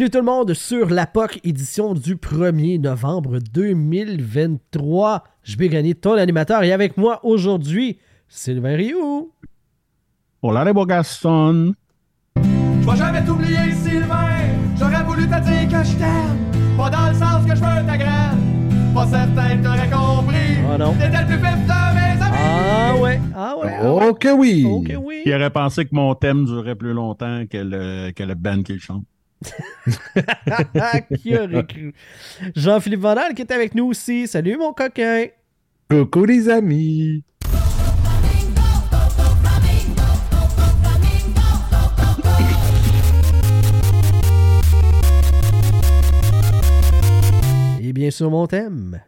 Bienvenue tout le monde sur la POC édition du 1er novembre 2023. Je vais gagner ton animateur et avec moi aujourd'hui, Sylvain Rioux. Hola les beaux Gaston. Je vais jamais t'oublier, Sylvain. J'aurais voulu te dire que je t'aime. Pas dans le sens que je veux ta graine. Pas certain que t'aurais compris. Oh non. T'étais le plus vif de mes amis. Ah ouais, ah ouais. ah ouais. Oh que oui! Ok, oui. Qui aurait pensé que mon thème durait plus longtemps que le, que le band qui le chante. qui aurait cru? Jean-Philippe Vandal qui est avec nous aussi. Salut mon coquin. Coucou les amis! Et bien sûr mon thème.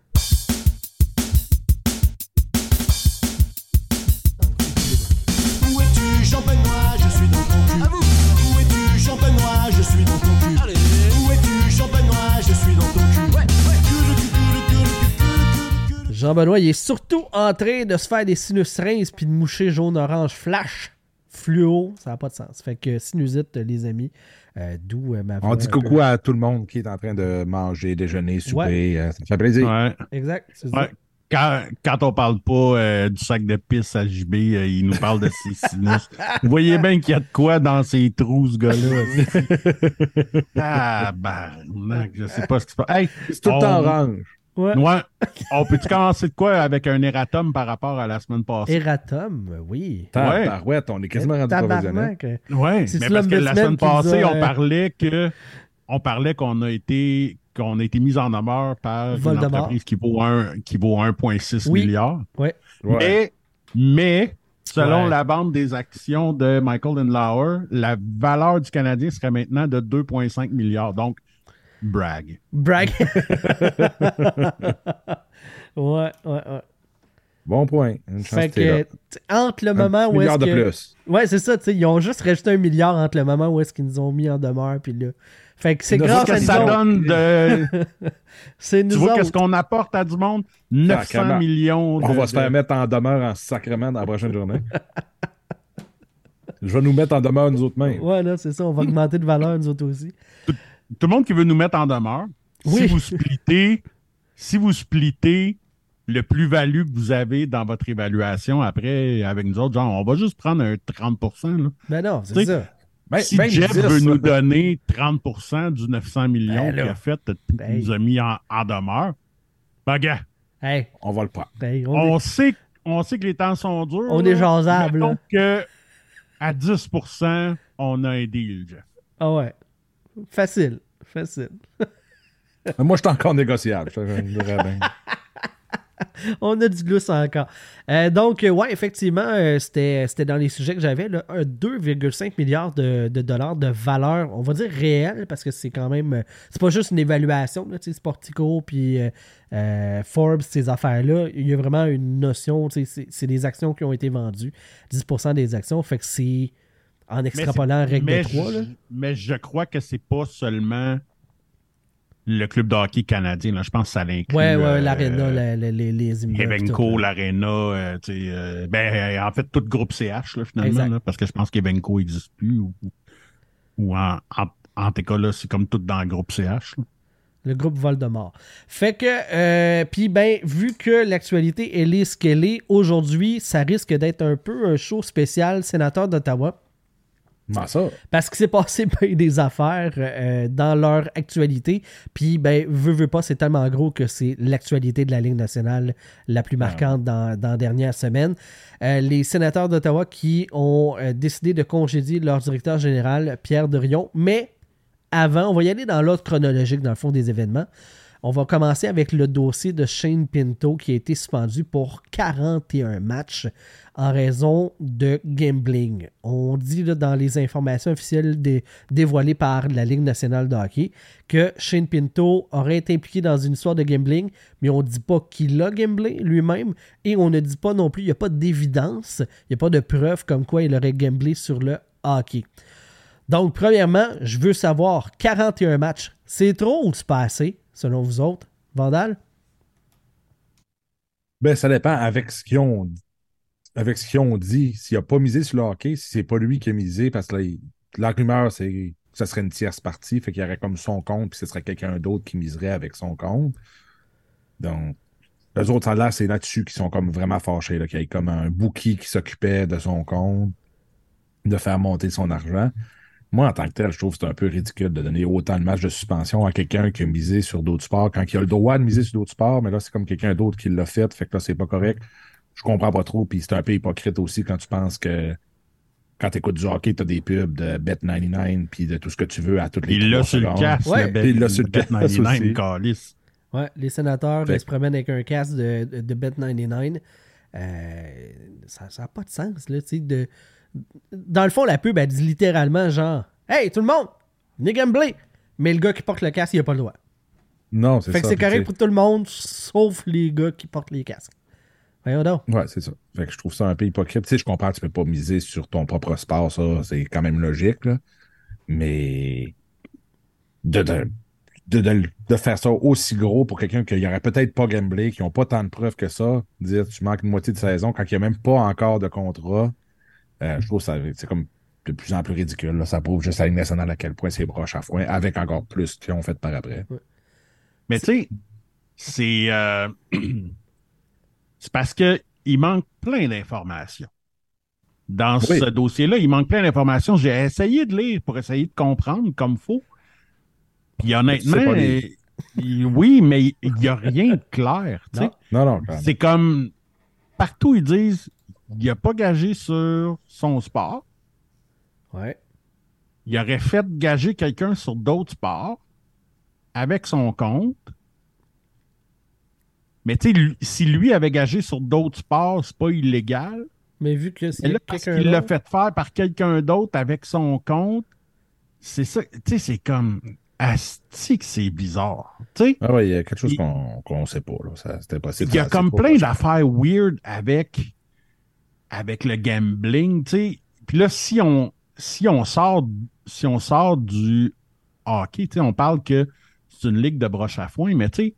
Jean-Benoît, il est surtout en train de se faire des sinus rinces puis de moucher jaune-orange flash fluo. Ça n'a pas de sens. Fait que sinusite, les amis, euh, d'où euh, ma voix On dit coucou peu- à tout le monde qui est en train de manger, déjeuner, souper. euh, Ça me fait plaisir. Ouais. Exact, c'est ça. Ouais. Quand, quand on parle pas euh, du sac de pisse à JB, euh, il nous parle de ses sinus. Vous voyez bien qu'il y a de quoi dans ses trous, ce gars-là. ah, ben, je sais pas ce qui se passe. Hey, C'est tout le temps on- orange. Ouais. Ouais. On peut-tu commencer de quoi avec un erratum par rapport à la semaine passée? Eratum, oui. Tabarouette, on est quasiment rendu professionnel. C'est mais parce que la semaine passée, on euh, parlait que on parlait qu'on a été qu'on a été mis en demeure par Voldemort. une entreprise qui vaut un qui vaut 1,6 Oui. milliard. Ouais. Mais mais selon Ouais. la vente des actions de Michael Lauer, la valeur du Canadien serait maintenant de 2,5 milliards. Donc brag. Brag. ouais, ouais, ouais. Bon point. Une chance Fait que entre le Un moment petit où est-ce milliard de que... plus. Ouais, c'est ça, tu sais, ils ont juste rajouté un milliard entre le moment où est-ce qu'ils nous ont mis en demeure, puis là... Fait que c'est grâce à ça donne de C'est nous tu vois qu'est-ce qu'on apporte à du monde? 900 Sacrément. millions de, On va se faire mettre en demeure en sacrement dans la prochaine journée. Je vais nous mettre en demeure nous autres mêmes. Ouais, là, c'est ça, on va augmenter de valeur, nous autres aussi. Tout le monde qui veut nous mettre en demeure, Oui. si vous splittez, si vous splittez le plus-value que vous avez dans votre évaluation après avec nous autres, genre, on va juste prendre un 30 là. Ben non, c'est ça. Ben, si ben, Jeff 10, veut nous donner 30% du 900 millions Ben qu'il a fait, Ben. nous a mis en, en demeure, ben gars, Hey, On va le prendre. on, on, est... sait, on sait que les temps sont durs. On là. est jasable, que à 10% on a un deal, Jeff. Ah ouais. Facile, facile. Moi, je suis encore négociable. On a du lousse encore. Euh, donc, euh, ouais, effectivement, euh, c'était c'était dans les sujets que j'avais, là, un 2,5 milliards de, de dollars de valeur, on va dire réelle, parce que c'est quand même. euh, c'est pas juste une évaluation, là, Sportico, puis Forbes, ces affaires-là. Il y a vraiment une notion, c'est c'est des actions qui ont été vendues, 10% des actions, fait que c'est en extrapolant règle mais de 3. je, Là. mais je crois que c'est pas seulement le club de hockey canadien. Là. Je pense que ça l'inclut. Ouais, ouais, euh, l'aréna, les, les là. l'aréna, euh, euh, ben, en fait, tout groupe CH, là, finalement, là, parce que je pense qu'Evenco n'existe plus. Ou, ou en, en, cas, là, c'est comme tout dans le groupe CH. là. Le groupe Voldemort. Fait que, puis ben, vu que l'actualité, elle est ce qu'elle est, aujourd'hui, ça risque d'être un peu un show spécial sénateur d'Ottawa. Ça? Parce qu'il s'est passé ben des affaires euh, dans leur actualité. Puis, ben, veut, veut pas, c'est tellement gros que c'est l'actualité de la Ligue nationale la plus marquante dans, dans la dernière semaine. Euh, les sénateurs d'Ottawa qui ont euh, décidé de congédier leur directeur général, Pierre Derion. Mais avant, on va y aller dans l'ordre chronologique, dans le fond, des événements. On va commencer avec le dossier de Shane Pinto qui a été suspendu pour 41 matchs en raison de gambling. On dit dans les informations officielles dé- dévoilées par la Ligue nationale de hockey que Shane Pinto aurait été impliqué dans une histoire de gambling, mais on ne dit pas qu'il a gamblé lui-même et on ne dit pas non plus, il n'y a pas d'évidence, il n'y a pas de preuve comme quoi il aurait gamblé sur le hockey. Donc, premièrement, je veux savoir 41 matchs, c'est trop ou c'est pas selon vous autres? Vandal? Ben, ça dépend avec ce qu'ils ont avec ce qu'ils ont dit. S'il n'a pas misé sur le hockey, si c'est pas lui qui a misé, parce que la rumeur, c'est que ça serait une tierce partie, fait qu'il y aurait comme son compte, puis ce serait quelqu'un d'autre qui miserait avec son compte. Donc, les autres, ça, là, c'est là-dessus qui sont comme vraiment fâchés, qu'il y ait comme un bookie qui s'occupait de son compte, de faire monter son argent. Moi, en tant que tel, je trouve que c'est un peu ridicule de donner autant de matchs de suspension à quelqu'un qui a misé sur d'autres sports quand il a le droit de miser sur d'autres sports, mais là, c'est comme quelqu'un d'autre qui l'a fait, fait que là, c'est pas correct. Je comprends pas trop, puis c'est un peu hypocrite aussi quand tu penses que quand tu écoutes du hockey, tu as des pubs de Bet99 puis de tout ce que tu veux à toutes les Il l'a sur le secondes. casque, Ouais. le Bet- Il l'a sur le Bet casque 99, aussi. calice. Ouais, les sénateurs Fait ils se promènent avec un casque de, de, de Bet99. Euh, ça n'a pas de sens, là, tu sais, de... Dans le fond, la pub, elle dit littéralement genre « Hey, tout le monde, venez gambler! » Mais le gars qui porte le casque, il a pas le droit. Non, c'est ça. Fait que c'est correct pour tout le monde, sauf les gars qui portent les casques. Voyons donc. Ouais, c'est ça. Fait que je trouve ça un peu hypocrite. Tu sais, je comprends tu peux pas miser sur ton propre sport, ça, c'est quand même logique, là. Mais de, de, de, de, de faire ça aussi gros pour quelqu'un qui aurait peut-être pas gamblé, qui n'ont pas tant de preuves que ça, dire tu manques une moitié de saison quand il n'y a même pas encore de contrat, euh, je trouve que ça c'est comme de plus en plus ridicule. là. Ça prouve juste à la Ligue nationale à quel point c'est broche à foin, avec encore plus qu'ils ont fait par après. Mais tu sais, c'est euh, c'est parce que il manque plein d'informations. Dans Oui. ce dossier-là, il manque plein d'informations. J'ai essayé de lire pour essayer de comprendre comme faut. Puis honnêtement, oui, mais il n'y a rien de clair. tu sais. Non. Non. C'est comme partout ils disent il n'a pas gagé sur son sport. Ouais. Il aurait fait gager quelqu'un sur d'autres sports avec son compte. Mais tu sais, si lui avait gagé sur d'autres sports, c'est pas illégal. Mais vu que c'est quelqu'un qu'il l'a fait faire par quelqu'un d'autre avec son compte, c'est ça. Tu sais, c'est comme. Asti que c'est bizarre. Tu sais, Ah ouais, il y a quelque chose qu'on qu'on sait pas. Là. Ça, C'était possible. il y a comme plein d'affaires weird avec, avec le gambling. Tu sais. Puis là, si on, si on sort, si on sort du hockey, tu sais, on parle que c'est une ligue de broche à foin, mais tu sais,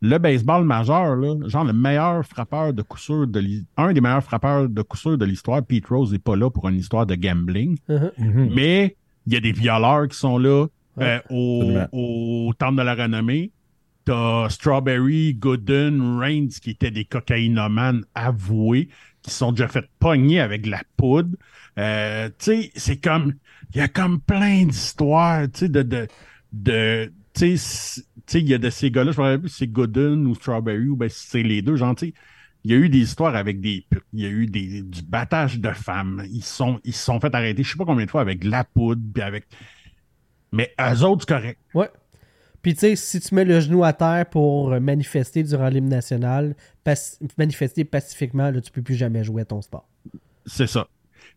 le baseball majeur, là, genre le meilleur frappeur de coup sûr de un des meilleurs frappeurs de coup sûr de l'histoire, Pete Rose n'est pas là pour une histoire de gambling, Uh-huh. Mhm. mais il y a des violeurs qui sont là Ouais. euh, au, au Temple de la Renommée. T'as Strawberry, Gooden, Reigns qui étaient des cocaïnomanes avoués, qui sont déjà fait pogner avec la poudre. Euh, tu sais, c'est comme, il y a comme plein d'histoires, tu sais, de, de, de tu sais, il y a de ces gars-là, je me rappelle plus si c'est Gooden ou Strawberry ou ben c'est les deux, genre, tu sais, il y a eu des histoires avec des il y a eu des, du battage de femmes, ils sont, ils se sont fait arrêter, je sais pas combien de fois, avec la poudre, puis avec, mais eux autres, c'est correct. Ouais. Puis tu sais, si tu mets le genou à terre pour manifester durant l'hymne national, manifester pacifiquement, là, tu peux plus jamais jouer à ton sport. C'est ça.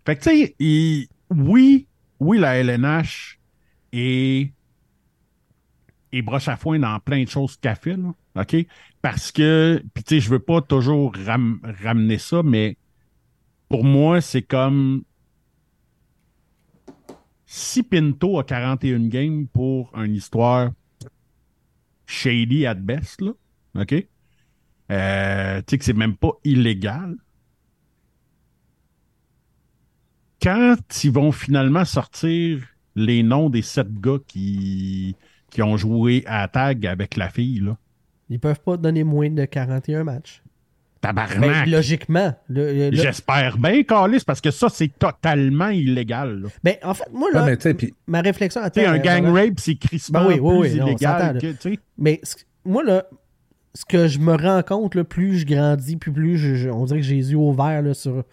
Fait que, tu sais, oui, oui, la LNH est, est broche à foin dans plein de choses qu'elle fait, là, OK? Parce que, puis tu sais, je veux pas toujours ram- ramener ça, mais pour moi, c'est comme si Pinto a 41 games pour une histoire shady at best, là, OK? Euh, tu sais que c'est même pas illégal. quand ils vont finalement sortir les noms des sept gars qui, ont joué à tag avec la fille, là, Ils peuvent pas donner moins de 41 matchs. Ben, tabarnak, logiquement. le- le- le- j'espère bien, Carlis, parce que ça, c'est totalement illégal. là. Ben, en fait, moi, Ouais, là, mais ma réflexion... Tu un gang rape, c'est crissement Ben oui, oui, plus oui, illégal que. Mais moi, là, ce que je me rends compte, là, plus je grandis, plus, plus je- je- on dirait que j'ai les yeux ouverts là, sur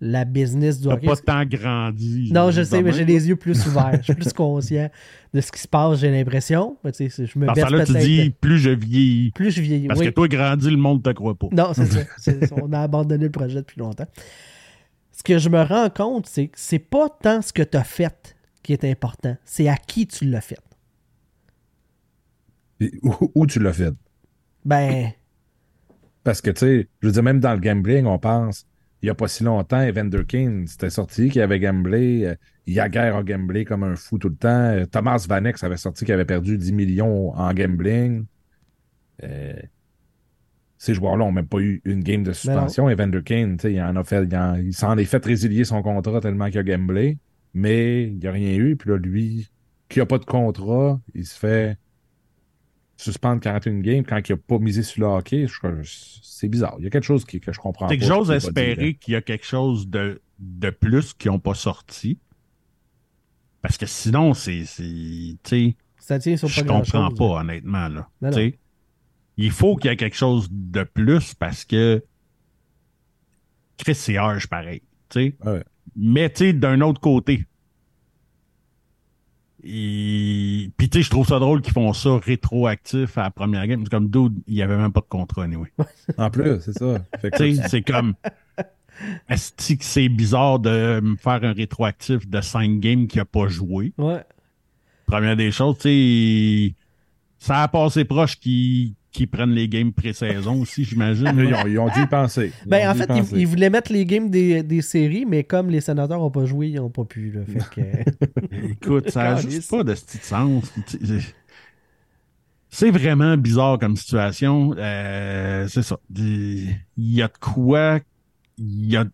la business du T'as hockey. pas tant grandi. Non, je sais, mais j'ai les yeux plus ouverts. Je suis plus conscient de ce qui se passe, j'ai l'impression. Mais tu sais, je me Dans ce berce temps-là, tu dis plus je vieillis. Plus je vieillis. Parce oui. que toi, grandi, le monde te croit pas. Non, c'est ça. On a abandonné le projet depuis longtemps. Ce que je me rends compte, c'est que c'est pas tant ce que tu as fait qui est important, c'est à qui tu l'as fait. Puis Où, où tu l'as fait? Ben, Parce que, tu sais, je veux dire, même dans le gambling, on pense, il n'y a pas si longtemps, Evander King, c'était sorti qu'il avait gamblé. euh, Yaguer a gamblé comme un fou tout le temps. euh, Thomas Vanex avait sorti qu'il avait perdu 10 millions en gambling. Euh, ces joueurs-là n'ont même pas eu une game de suspension. Evander Kane, tu sais, il en a fait, il, en- il s'en est fait résilier son contrat tellement qu'il a gamblé, mais il n'y a rien eu. Puis là, lui, qui n'a pas de contrat, il se fait suspendre 41 games quand il n'a pas misé sur le hockey. Je- C'est bizarre. Il y a quelque chose qui- que je comprends pas. C'est que j'ose espérer qu'il y a quelque chose de, de plus qui n'ont pas sorti. Parce que sinon, c'est. c'est- Tu sais, ça tient sur je comprends pas, honnêtement. Là. Non, Tu sais, Il faut qu'il y ait quelque chose de plus parce que. Chris, c'est pareil. tu sais. Ouais. Mais tu sais, d'un autre côté. Et... Puis tu sais, je trouve ça drôle qu'ils font ça rétroactif à la première game. C'est comme dude, il n'y avait même pas de contrat, anyway. En plus, c'est ça. Tu sais, c'est comme. Est-ce que c'est bizarre de me faire un rétroactif de 5 games qu'il n'a pas joué? Ouais. Première des choses, tu sais, ça a passé proche qu'ils qu'ils prennent les games pré-saison aussi, j'imagine. ils, ont, ils ont dû y penser. Ils Ben, en fait, ils, penser. ils voulaient mettre les games des, des séries, mais comme les sénateurs n'ont pas joué, ils n'ont pas pu. Là, fait que... Écoute, ça n'a juste pas de ce petit sens. C'est vraiment bizarre comme situation. Euh, c'est ça. Il y a de quoi. Il y a.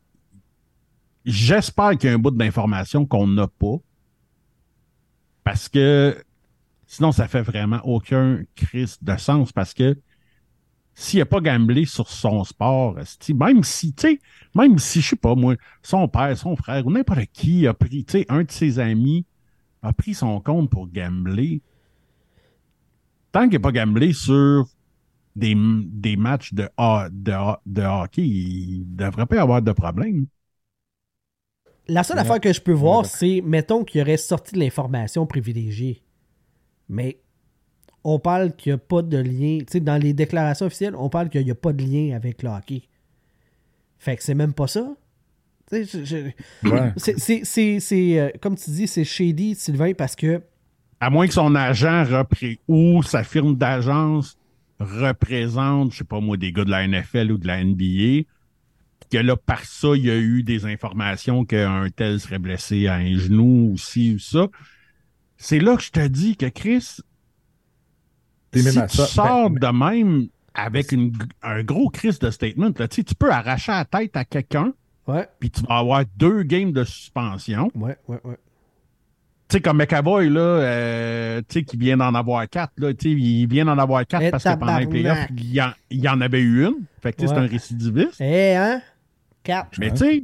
J'espère qu'il y a un bout d'information qu'on n'a pas. Parce que sinon, ça fait vraiment aucun crise de sens. Parce que s'il n'a pas gamblé sur son sport, même si, tu sais, même si, je sais pas, moi, son père, son frère ou n'importe qui a pris, tu sais, un de ses amis a pris son compte pour gambler. Tant qu'il n'a pas gamblé sur des, des matchs de, de, ho- de hockey, il ne devrait pas y avoir de problème. La seule Ouais. affaire que je peux voir, Ouais, c'est, mettons qu'il aurait sorti de l'information privilégiée. Mais on parle qu'il n'y a pas de lien. Tu sais, dans les déclarations officielles, on parle qu'il n'y a pas de lien avec le hockey. Fait que c'est même pas ça. Tu sais, je- je- Ouais. c'est, euh, comme tu dis, c'est shady, Sylvain, parce que À moins que son agent repré ou sa firme d'agence représente, je sais pas moi, des gars de la NFL ou de la NBA, que là, par ça, il y a eu des informations qu'un tel serait blessé à un genou ou ci ou ça. C'est là que je te dis que Chris, si tu ça. sors Ben, de même avec une, un gros Chris de statement, là, tu peux arracher la tête à quelqu'un, puis tu vas avoir deux games de suspension. ouais, ouais, ouais. Tu sais, comme McAvoy, là, euh, tu sais, qui vient d'en avoir quatre, là, tu sais, il vient d'en avoir quatre Eh, parce que pendant les playoffs, il y, en, il y en avait eu une. Fait que, Ouais. c'est un récidiviste. Eh, hein? Quatre. Mais, tu sais,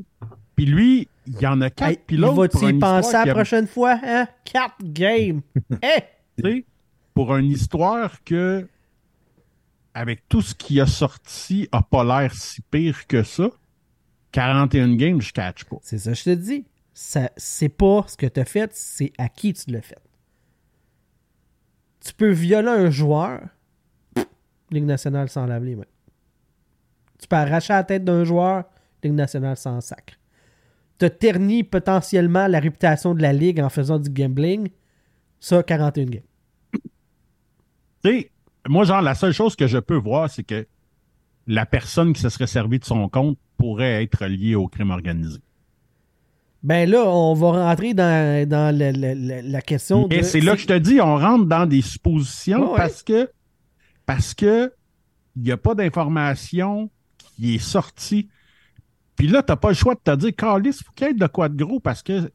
puis lui, il y en a quatre, Hey, puis l'autre, va-tu y penser la a- prochaine fois, hein? Quatre games. Sais, pour une histoire que, avec tout ce qui a sorti, a pas l'air si pire que ça. 41 games, je catch pas. C'est ça, je te dis. Ça, c'est pas ce que tu as fait, c'est à qui tu l'as fait. Tu peux violer un joueur, pff, Ligue nationale sans lave les mains. Tu peux arracher la tête d'un joueur, Ligue nationale sans sacre. Tu as terni potentiellement la réputation de la Ligue en faisant du gambling. Ça, 41 games. Tu sais, moi, genre, la seule chose que je peux voir, c'est que la personne qui se serait servie de son compte pourrait être liée au crime organisé. Ben là, on va rentrer dans, dans le- le- le- la question Mais de... c'est là que je te dis, on rentre dans des suppositions ouais. parce que parce que il n'y a pas d'information qui est sortie. Puis là, tu n'as pas le choix de te dire, Carlis, il faut qu'il y ait de quoi de gros parce que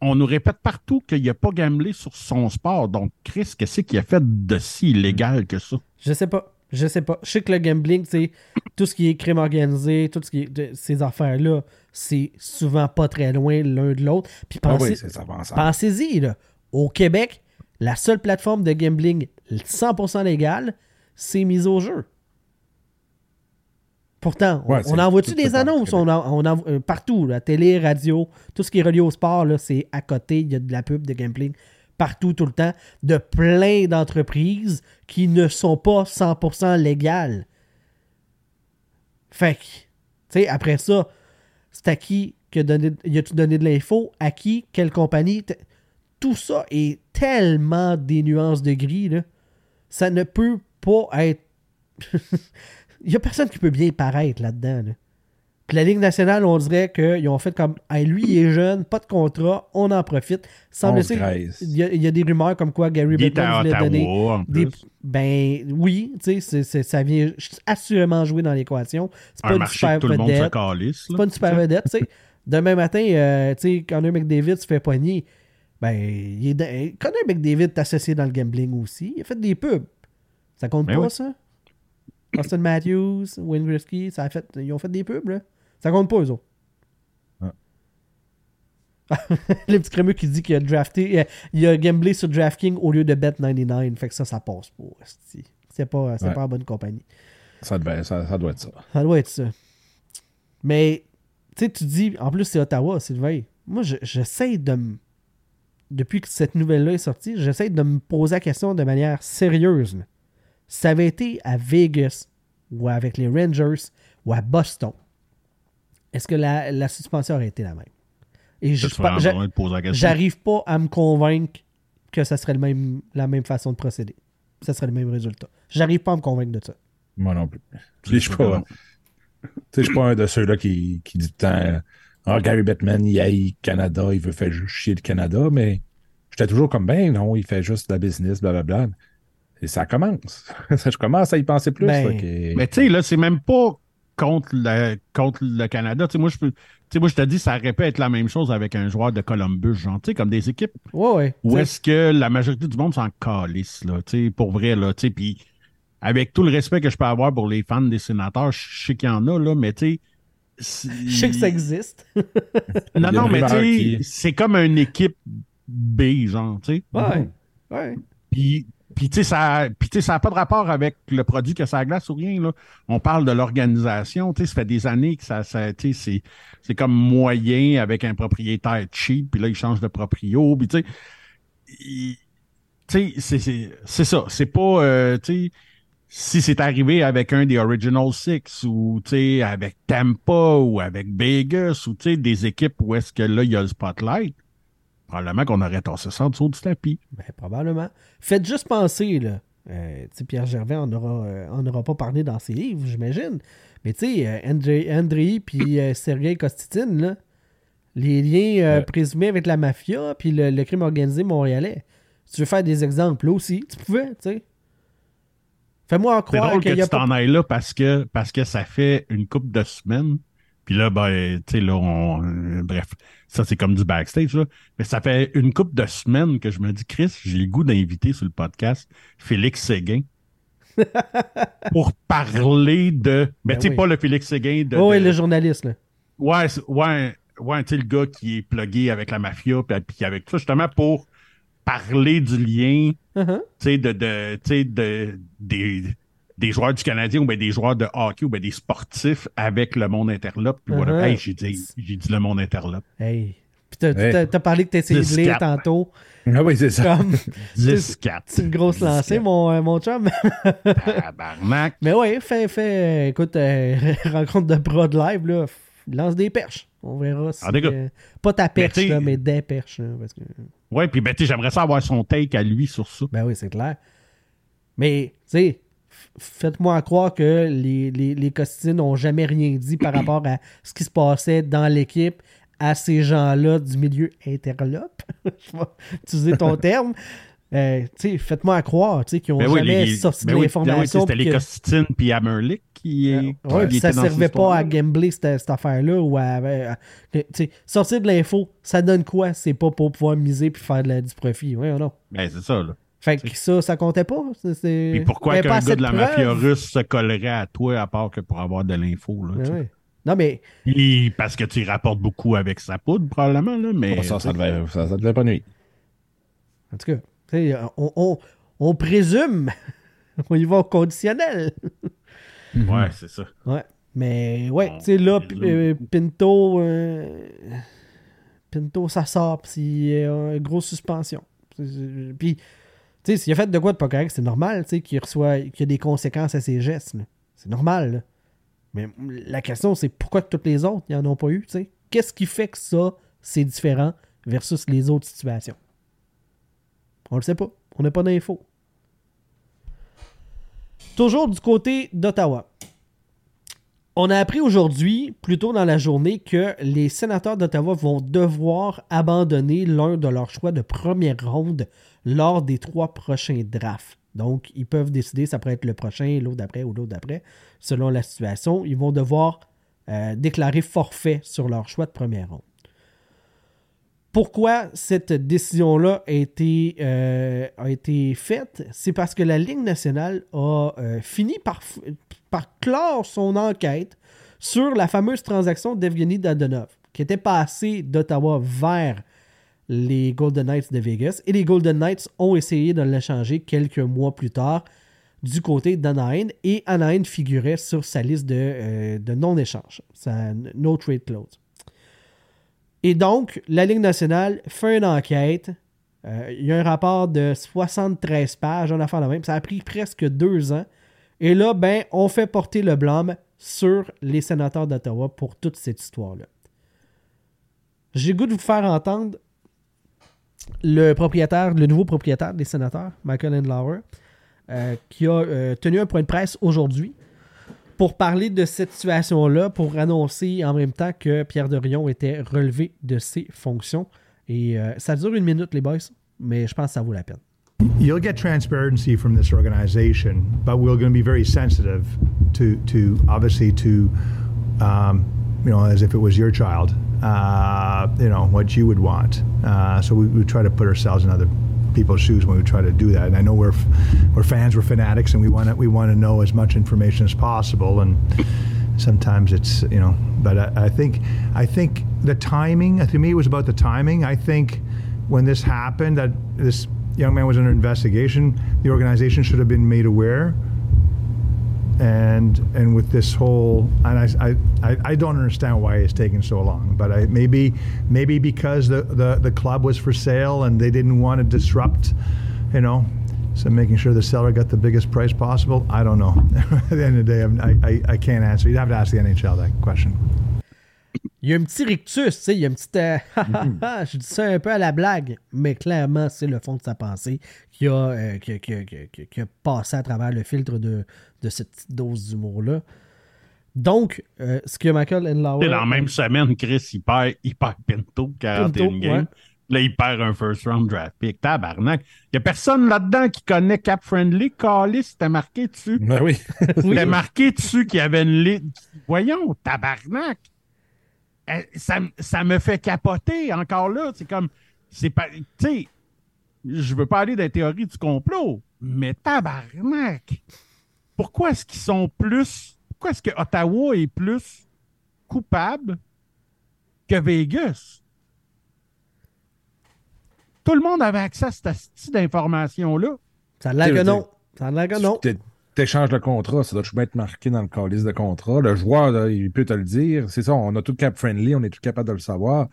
on nous répète partout qu'il n'a pas gamblé sur son sport. Donc, Chris, qu'est-ce qu'il a fait de si illégal que ça? Je sais pas. Je sais pas. Je sais que le gambling, tu sais, tout ce qui est crime organisé, tout ce qui est de- ces affaires-là, c'est souvent pas très loin l'un de l'autre. Puis Ah pensez, oui, c'est va ensemble. pensez-y, là. Au Québec, la seule plateforme de gambling 100% légale, c'est mise au jeu. Pourtant, on- Ouais, on, c'est envoie-tu des annonces? On, en- on envoie- euh, partout, la télé, radio, tout ce qui est relié au sport, c'est à côté. Il y a de la pub, de gameplay, partout, tout le temps, de plein d'entreprises qui ne sont pas 100% légales. Fait que, tu sais, après ça, c'est à qui que donné, y a-tu donné de l'info? À qui? Quelle compagnie? Tout ça est tellement des nuances de gris, là. Ça ne peut pas être. Il n'y a personne qui peut bien paraître là-dedans. là. Puis la Ligue nationale, on dirait qu'ils ont fait comme Hey, lui, il est jeune, pas de contrat, on en profite. Semble On se graisse. il y, a, il y a des rumeurs comme quoi Gary Bettman voulait donner. Ottawa, en Des, ben oui, tu sais, c'est- c'est- ça vient assurément jouer dans l'équation. C'est pas Un une marché super que tout le monde se vedette. C'est pas une super tu sais. vedette, tu sais. Demain matin, euh, tu sais, Connor McDavid se fait poigner. Ben, il est dans- Connor McDavid est associé dans le gambling aussi. Il a fait des pubs. Ça compte Ben pas, oui. ça? Austin Matthews, Wayne Gretzky, ça a fait... ils ont fait des pubs, là. Ça compte pas, eux autres. Le petit crémeux qui dit qu'il a drafté, euh, il a gamblé sur DraftKings au lieu de Bet99. Fait que ça, ça passe pas. C'est pas, c'est Ouais. pas en bonne compagnie. Ça, devait- ça, ça doit être ça. Ça doit être ça. Mais, tu sais, tu dis, en plus, c'est Ottawa, Sylvain. Moi, je- j'essaie de me. Depuis que cette nouvelle-là est sortie, j'essaie de me poser la question de manière sérieuse. là. Si ça avait été à Vegas, ou avec les Rangers, ou à Boston, est-ce que la, la suspension aurait été la même? Et j'arrive pas à me convaincre que ça serait le même, la même façon de procéder. Ça serait le même résultat. J'arrive pas à me convaincre de ça. Moi non plus. Je suis pas, tu sais, je suis pas un de ceux-là qui, qui dit tout le temps Ah, Gary Bettman, il haït Canada, il veut faire juste chier le Canada, mais j'étais toujours comme ben non, il fait juste de la business, blablabla. Et ça commence. je commence à y penser plus. Ben, Mais tu sais, là, c'est même pas contre le, contre le Canada. Tu sais, moi, je peux. Tu sais, moi, je te dis, ça aurait pu être la même chose avec un joueur de Columbus, genre, tu sais, comme des équipes Ouais, ouais. où T'sais, est-ce que la majorité du monde s'en calisse, là, tu sais, pour vrai, là, tu sais, puis avec tout le respect que je peux avoir pour les fans des sénateurs, je sais qu'il y en a, là, mais tu sais. Je sais que ça existe. Non, non, mais tu sais, qui- c'est comme une équipe B, genre, tu sais. Ouais. Ouais. Puis, puis tu sais, ça n'a pas de rapport avec le produit que ça glace ou rien. Là. On parle de l'organisation. tu sais, Ça fait des années que ça, tu sais, c'est, comme moyen avec un propriétaire cheap, puis là, il change de proprio. Puis, tu sais, c'est ça. C'est pas, euh, tu sais, si c'est arrivé avec un des Original Six ou, tu sais, avec Tampa ou avec Vegas ou, tu sais, des équipes où est-ce que là, il y a le spotlight, probablement qu'on aurait tassé ça en dessous du tapis. Ben, probablement. Faites juste penser, là. Euh, tu sais, Pierre Gervais en aura, euh, en aura pas parlé dans ses livres, j'imagine. Mais tu sais, euh, André, Andrei puis euh, Sergei Kostitine, là, les liens euh, présumés avec la mafia puis le, le crime organisé montréalais. Si tu veux faire des exemples, là aussi, tu pouvais, tu sais. Fais-moi C'est croire que qu'il y a tu t'en ailles là parce que, parce que ça fait une couple de semaines. Puis là, ben, tu sais, là, on, euh, bref, ça, c'est comme du backstage, là. Mais ça fait une couple de semaines que je me dis, Chris, j'ai le goût d'inviter sur le podcast Félix Séguin pour parler de. Mais Ben tu sais, oui. pas le Félix Séguin de. Oh, de- le journaliste, là. Ouais, ouais, ouais, tu sais, le gars qui est plugué avec la mafia, puis, avec ça, justement, pour parler du lien Uh-huh. tu sais, de, de, de, des, des joueurs du Canadien ou bien des joueurs de hockey ou bien des sportifs avec le monde interlope. Puis voilà. Uh-huh. Hey, j'ai dit, j'ai dit le monde interlope. Hey. Puis t'as, Hey. parlé que t'essayais de lire 10-4. tantôt. Ah oui, c'est ça. Comme, 10-4. c'est une grosse lancée, mon, mon chum. Tabarnak. Mais ouais, fais, fais, euh, écoute, euh, rencontre de prod live, là, lance des perches. On verra si, cas. euh, pas ta perche, t'sais- là, mais des perches. là, parce que, Ouais, puis ben, j'aimerais ça avoir son take à lui sur ça. ben oui, c'est clair. Mais, tu sais, faites-moi croire que les, les, les Costines n'ont jamais rien dit par rapport à ce qui se passait dans l'équipe à ces gens-là du milieu interlope. Je vais utiliser ton terme. Euh, tu sais, faites-moi croire, qu'ils n'ont Ben jamais les- sorti ben de oui, ben oui, l'information. C'était puis les Costitines puis Hammerlick qui, Ouais, qui ouais, puis ça cette servait pas à gambler cette, cette affaire-là ou à, sais, sortir de l'info, ça donne quoi? C'est pas pour pouvoir miser puis faire de la- du profit. Oui ou non? Ben, c'est ça, là. Fait que ça, ça comptait pas. C'est, Puis pourquoi qu'un gars de la mafia russe se collerait à toi à part que pour avoir de l'info, là, ouais. Non, mais Puis parce que tu rapportes beaucoup avec sa poudre, probablement, là, mais... Ça, ça devait, ça, ça devait pas nuire. en tout cas, tu sais, on, on, on présume. on y va au conditionnel. Ouais, c'est ça. Ouais. Mais ouais, tu sais, là, euh. Pinto, euh, Pinto, ça sort, puis il y a une grosse suspension. Puis, sais, s'il a fait de quoi de pas correct, c'est normal, qu'il reçoit, qu'il y a des conséquences à ses gestes. C'est normal. Mais la question, c'est pourquoi toutes les autres, ils en ont pas eu? Qu'est-ce qui fait que ça, c'est différent versus les autres situations? On le sait pas. On n'a pas d'infos. Toujours du côté d'Ottawa. On a appris aujourd'hui, plus tôt dans la journée, que les sénateurs d'Ottawa vont devoir abandonner l'un de leurs choix de première ronde lors des trois prochains drafts. Donc, ils peuvent décider, ça pourrait être le prochain, l'autre d'après ou l'autre d'après, selon la situation. Ils vont devoir euh, déclarer forfait sur leur choix de première ronde. Pourquoi cette décision-là a, été, euh, été faite? C'est parce que la Ligue nationale a euh, fini par, par clore son enquête sur la fameuse transaction d'Evgeny Dadonov, qui était passé d'Ottawa vers les Golden Knights de Vegas. Et les Golden Knights ont essayé de l'échanger quelques mois plus tard du côté d'Anaheim. Et Anaheim figurait sur sa liste de, euh, non-échange, sa no trade clause. Et donc, la Ligue nationale fait une enquête. Euh, il y a un rapport de 73 pages, on a la même. Ça a pris presque deux ans. Et là, ben, on fait porter le blâme sur les sénateurs d'Ottawa pour toute cette histoire-là. J'ai goût de vous faire entendre le nouveau propriétaire des sénateurs, Michael Endlauer, euh, qui a euh, tenu un point de presse aujourd'hui pour parler de cette situation-là, pour annoncer en même temps que Pierre Dorion était relevé de ses fonctions. Et euh, ça dure une minute, les boys, mais je pense que ça vaut la peine. You'll get transparency from this organization, but we're going to be very sensitive um, you know, as if it was your child, uh, you know, what you would want. Uh, so we, we try to put ourselves in other people's shoes when we try to do that. And I know we're we're fans, we're fanatics, and we want to we want to know as much information as possible. And sometimes it's you know, but I, I think I think the timing to me it was about the timing. I think when this happened that this young man was under investigation, the organization should have been made aware. And and with this whole, and I, I, I, don't understand why it's taking so long. But I, maybe maybe because the, the, the club was for sale and they didn't want to disrupt, you know, so making sure the seller got the biggest price possible. I don't know. At the end of the day, I, I I can't answer. You'd have to ask the NHL that question. Il y a un petit rictus, tu sais, il y a un petit. euh, je dis ça un peu à la blague, mais clairement, c'est le fond de sa pensée qui a, euh, qui, a- qui a- qui a- qui a- qui a passé à travers le filtre de, de cette petite dose d'humour-là. Donc, euh, ce que Michael Enlauer. Dans la même semaine, Chris, il perd, il perd Pinto, 41 Pinto, games. ouais. Là, il perd un first round draft pick. Tabarnak. Il n'y a personne là-dedans qui connaît Cap Friendly? Callis, c'était marqué dessus? Ben oui. C'était marqué dessus qu'il y avait une liste. Voyons, tabarnak. Euh, Ça, ça me fait capoter encore là. C'est comme. C'est pas. Tu sais, je veux pas aller dans les théories du complot, mais tabarnak. Pourquoi est-ce qu'ils sont plus. Pourquoi est-ce que Ottawa est plus coupable que Vegas? Tout le monde avait accès à cette style d'information-là. Ça a l'air que non. Ça a l'air que non. Tu échanges le contrat, ça doit toujours être marqué dans le calice de contrat. Le joueur, là, il peut te le dire. C'est ça, on a tout cap friendly, on est tout capable de le savoir.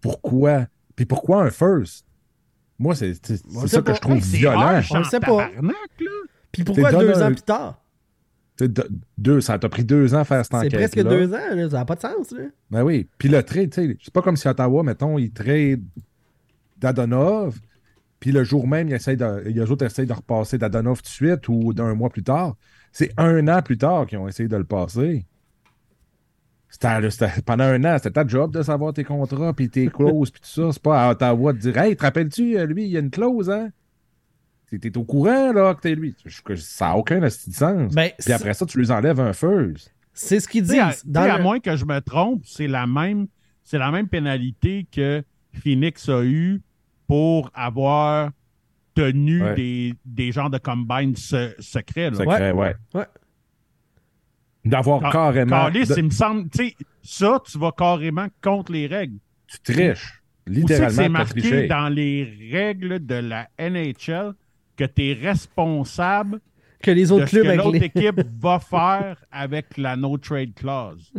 Pourquoi? Puis pourquoi un first? Moi, c'est c'est- c'est ça que je trouve c'est violent. On le en sait pas. Puis pourquoi deux ans un- plus tard? Deux, ça t'a pris deux ans à faire cette C'est enquête. presque deux ans, là, ça n'a pas de sens. Là. Ben oui. Puis le trade, tu sais, c'est pas comme si Ottawa, mettons, ils trade Dadonov, puis le jour même, ils de, les autres essayent de repasser Dadonov tout de suite ou d'un mois plus tard. C'est un an plus tard qu'ils ont essayé de le passer. C'était, c'était- pendant un an, c'était ta job de savoir tes contrats, puis tes clauses, puis tout ça. C'est pas à Ottawa de dire Hey, te rappelles-tu, euh, lui, il y a une clause, hein? T'es, au courant, là, que t'es lui. Ça n'a aucun sens. Ben, puis après ça, tu lui enlèves un first. C'est ce qu'ils à, disent. Dans à le- moins que je me trompe, c'est la même, c'est la même pénalité que Phoenix a eu pour avoir tenu Ouais. des, des genres de combine se- secrets. là. Secret, ouais. Ouais. D'avoir Ca- carrément. Carlis, de- il me semble, tu sais, ça, tu vas carrément contre les règles. tu triches. Littéralement, c'est marqué triché. dans les règles de la NHL que tu es responsable que les de ce clubs que l'autre les... équipe va faire avec la no trade clause.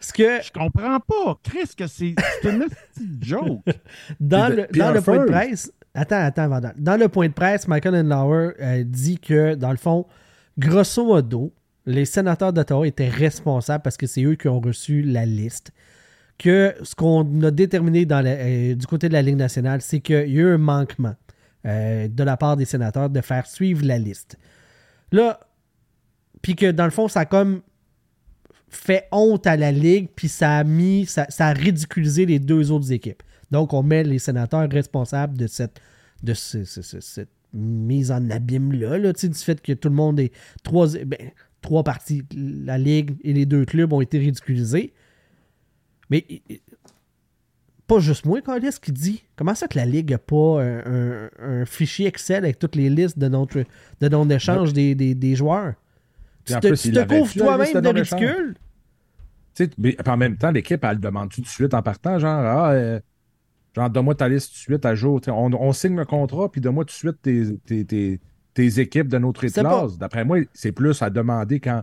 Ce que Je comprends pas. Chris, que c'est une petite joke. dans le, dans le point de presse, attends, attends, Vandal. Dans le point de presse, Michael Enlauer euh, dit que, dans le fond, grosso modo, les sénateurs d'Ottawa étaient responsables parce que c'est eux qui ont reçu la liste. Que ce qu'on a déterminé dans la- euh, du côté de la Ligue nationale, c'est qu'il y a eu un manquement euh, de la part des sénateurs de faire suivre la liste. Là, puis que dans le fond, ça a comme fait honte à la Ligue, puis ça a mis, ça, ça a ridiculisé les deux autres équipes. Donc, on met les sénateurs responsables de cette, de ce- ce- ce- cette mise en abîme-là, là, du fait que tout le monde est. Trois, ben, trois parties, la Ligue et les deux clubs ont été ridiculisés. Mais pas juste moi, Carlis, qui dit comment ça que la Ligue n'a pas un, un- un fichier Excel avec toutes les listes de notre de non d'échange des, des- des joueurs? Tu te, plus, tu il te l'avait couvres toi-même de ridicule? Tu sais, mais en même temps, l'équipe, elle le demande tout de suite en partant, genre, ah, euh, genre, donne-moi ta liste tout de suite à jour. On, on signe le contrat, puis donne-moi tout de suite tes, tes, tes- tes équipes de notre classe. D'après moi, c'est plus à demander quand,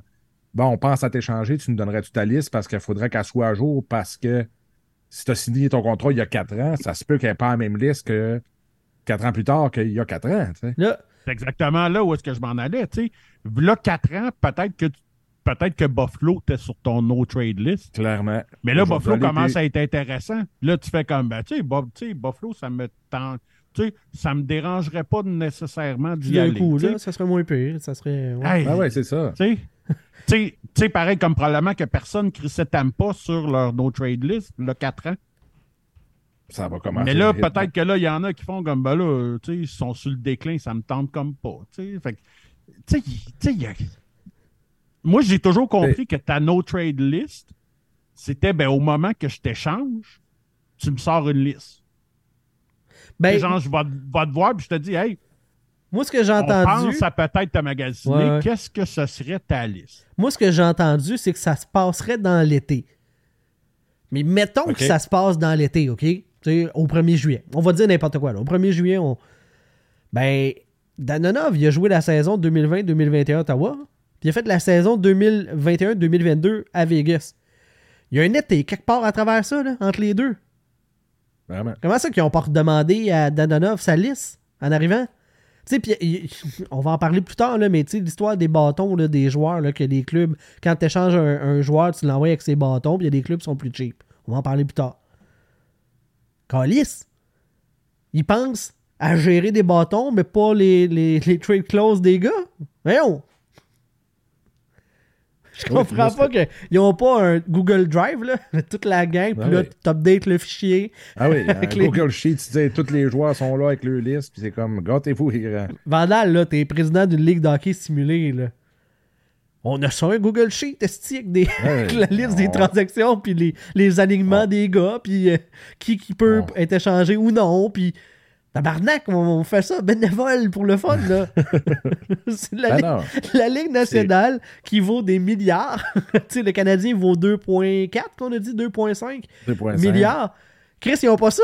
bon, on pense à t'échanger, tu nous donnerais-tu ta liste parce qu'il faudrait qu'elle soit à jour parce que si tu as signé ton contrat il y a quatre ans, ça se peut qu'elle n'ait pas la même liste que quatre ans plus tard qu'il y a quatre ans. Là, C'est exactement là où est-ce que je m'en allais. tu sais. Là, quatre ans, peut-être que tu- peut-être que Buffalo était sur ton no trade list. Clairement. Mais là, Buffalo commence à être intéressant. Là, tu fais comme, ben, tu sais, Buffalo, ça me tente. Tu sais, ça me dérangerait pas nécessairement d'y aller. coup, là, ça serait moins pire. Ça serait. ouais. Hey, Ah ouais, c'est ça. Tu sais, pareil comme probablement que personne crissait Tampa sur leur no trade list, le 4 ans. Ça va commencer. Mais là, peut-être que là, il y en a qui font comme, ben là, tu sais, ils sont sur le déclin, ça me tente comme pas. Tu sais, fait que, tu sais, tu sais, il y a- Moi, j'ai toujours compris que ta no trade list, c'était, ben, au moment que je t'échange, tu me sors une liste. Ben, Genre, je vais, vais te voir, puis je te dis, hey, moi, ce que j'ai on entendu. pense à peut-être te magasiner, Ouais, ouais. qu'est-ce que ce serait ta liste? Moi, ce que j'ai entendu, c'est que ça se passerait dans l'été. Mais mettons que ça se passe dans l'été, OK? Tu sais, au 1er juillet. On va dire n'importe quoi. Là. Au 1er juillet, on. Ben, Danonov, il a joué la saison 2020-2021 à Ottawa. Puis il a fait la saison 2021-2022 à Vegas. Il y a un été quelque part à travers ça, là, entre les deux. Vraiment. Comment ça qu'ils n'ont pas redemandé à Danonov sa liste en arrivant? Tu il- on va en parler plus tard, là, mais l'histoire des bâtons là, des joueurs, là, que les clubs, quand tu échanges un, un joueur, tu l'envoies avec ses bâtons, puis il y a des clubs qui sont plus cheap. On va en parler plus tard. Calice, ils pensent à gérer des bâtons, mais pas les, les, les trade clauses des gars. Voyons! Je Oui, comprends moi, pas qu'ils n'ont pas un Google Drive, là, toute la gang, puis Ah là, oui. tu updates le fichier. Ah oui, un Avec les- Google Sheet, tu dis, tous les joueurs sont là avec leur liste, puis c'est comme, gâtez-vous, les grands. Vandal, là, t'es président d'une ligue d'hockey simulée, là. On a ça un Google Sheet, avec, des, avec la liste des on- transactions, puis les, les alignements des gars, puis euh, qui, qui peut être échangé ou non, puis tabarnak, on, on fait ça bénévole pour le fun, là. C'est la, ligue, non, la Ligue nationale qui vaut des milliards. tu sais, le Canadien vaut 2,4, qu'on a dit, 2,5 2.5. milliards. Chris, ils ont pas ça.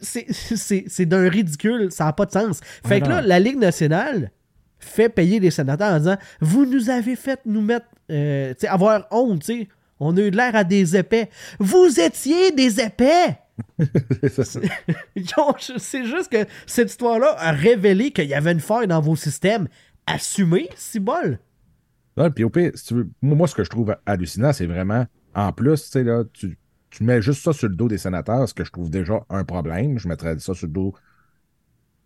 C'est- C'est c'est d'un ridicule, ça n'a pas de sens. Fait Ah que là, la Ligue nationale fait payer les sénateurs en disant Vous nous avez fait nous mettre, euh, tu sais, avoir honte, tu sais. On a eu de l'air à des épais. Vous étiez des épais! C'est juste que cette histoire-là a révélé qu'il y avait une faille dans vos systèmes. Assumez, si bol. Ouais, puis au pire, si tu veux, moi, ce que je trouve hallucinant, c'est vraiment, en plus, tu sais, là, tu, tu mets juste ça sur le dos des sénateurs, ce que je trouve déjà un problème. Je mettrais ça sur le dos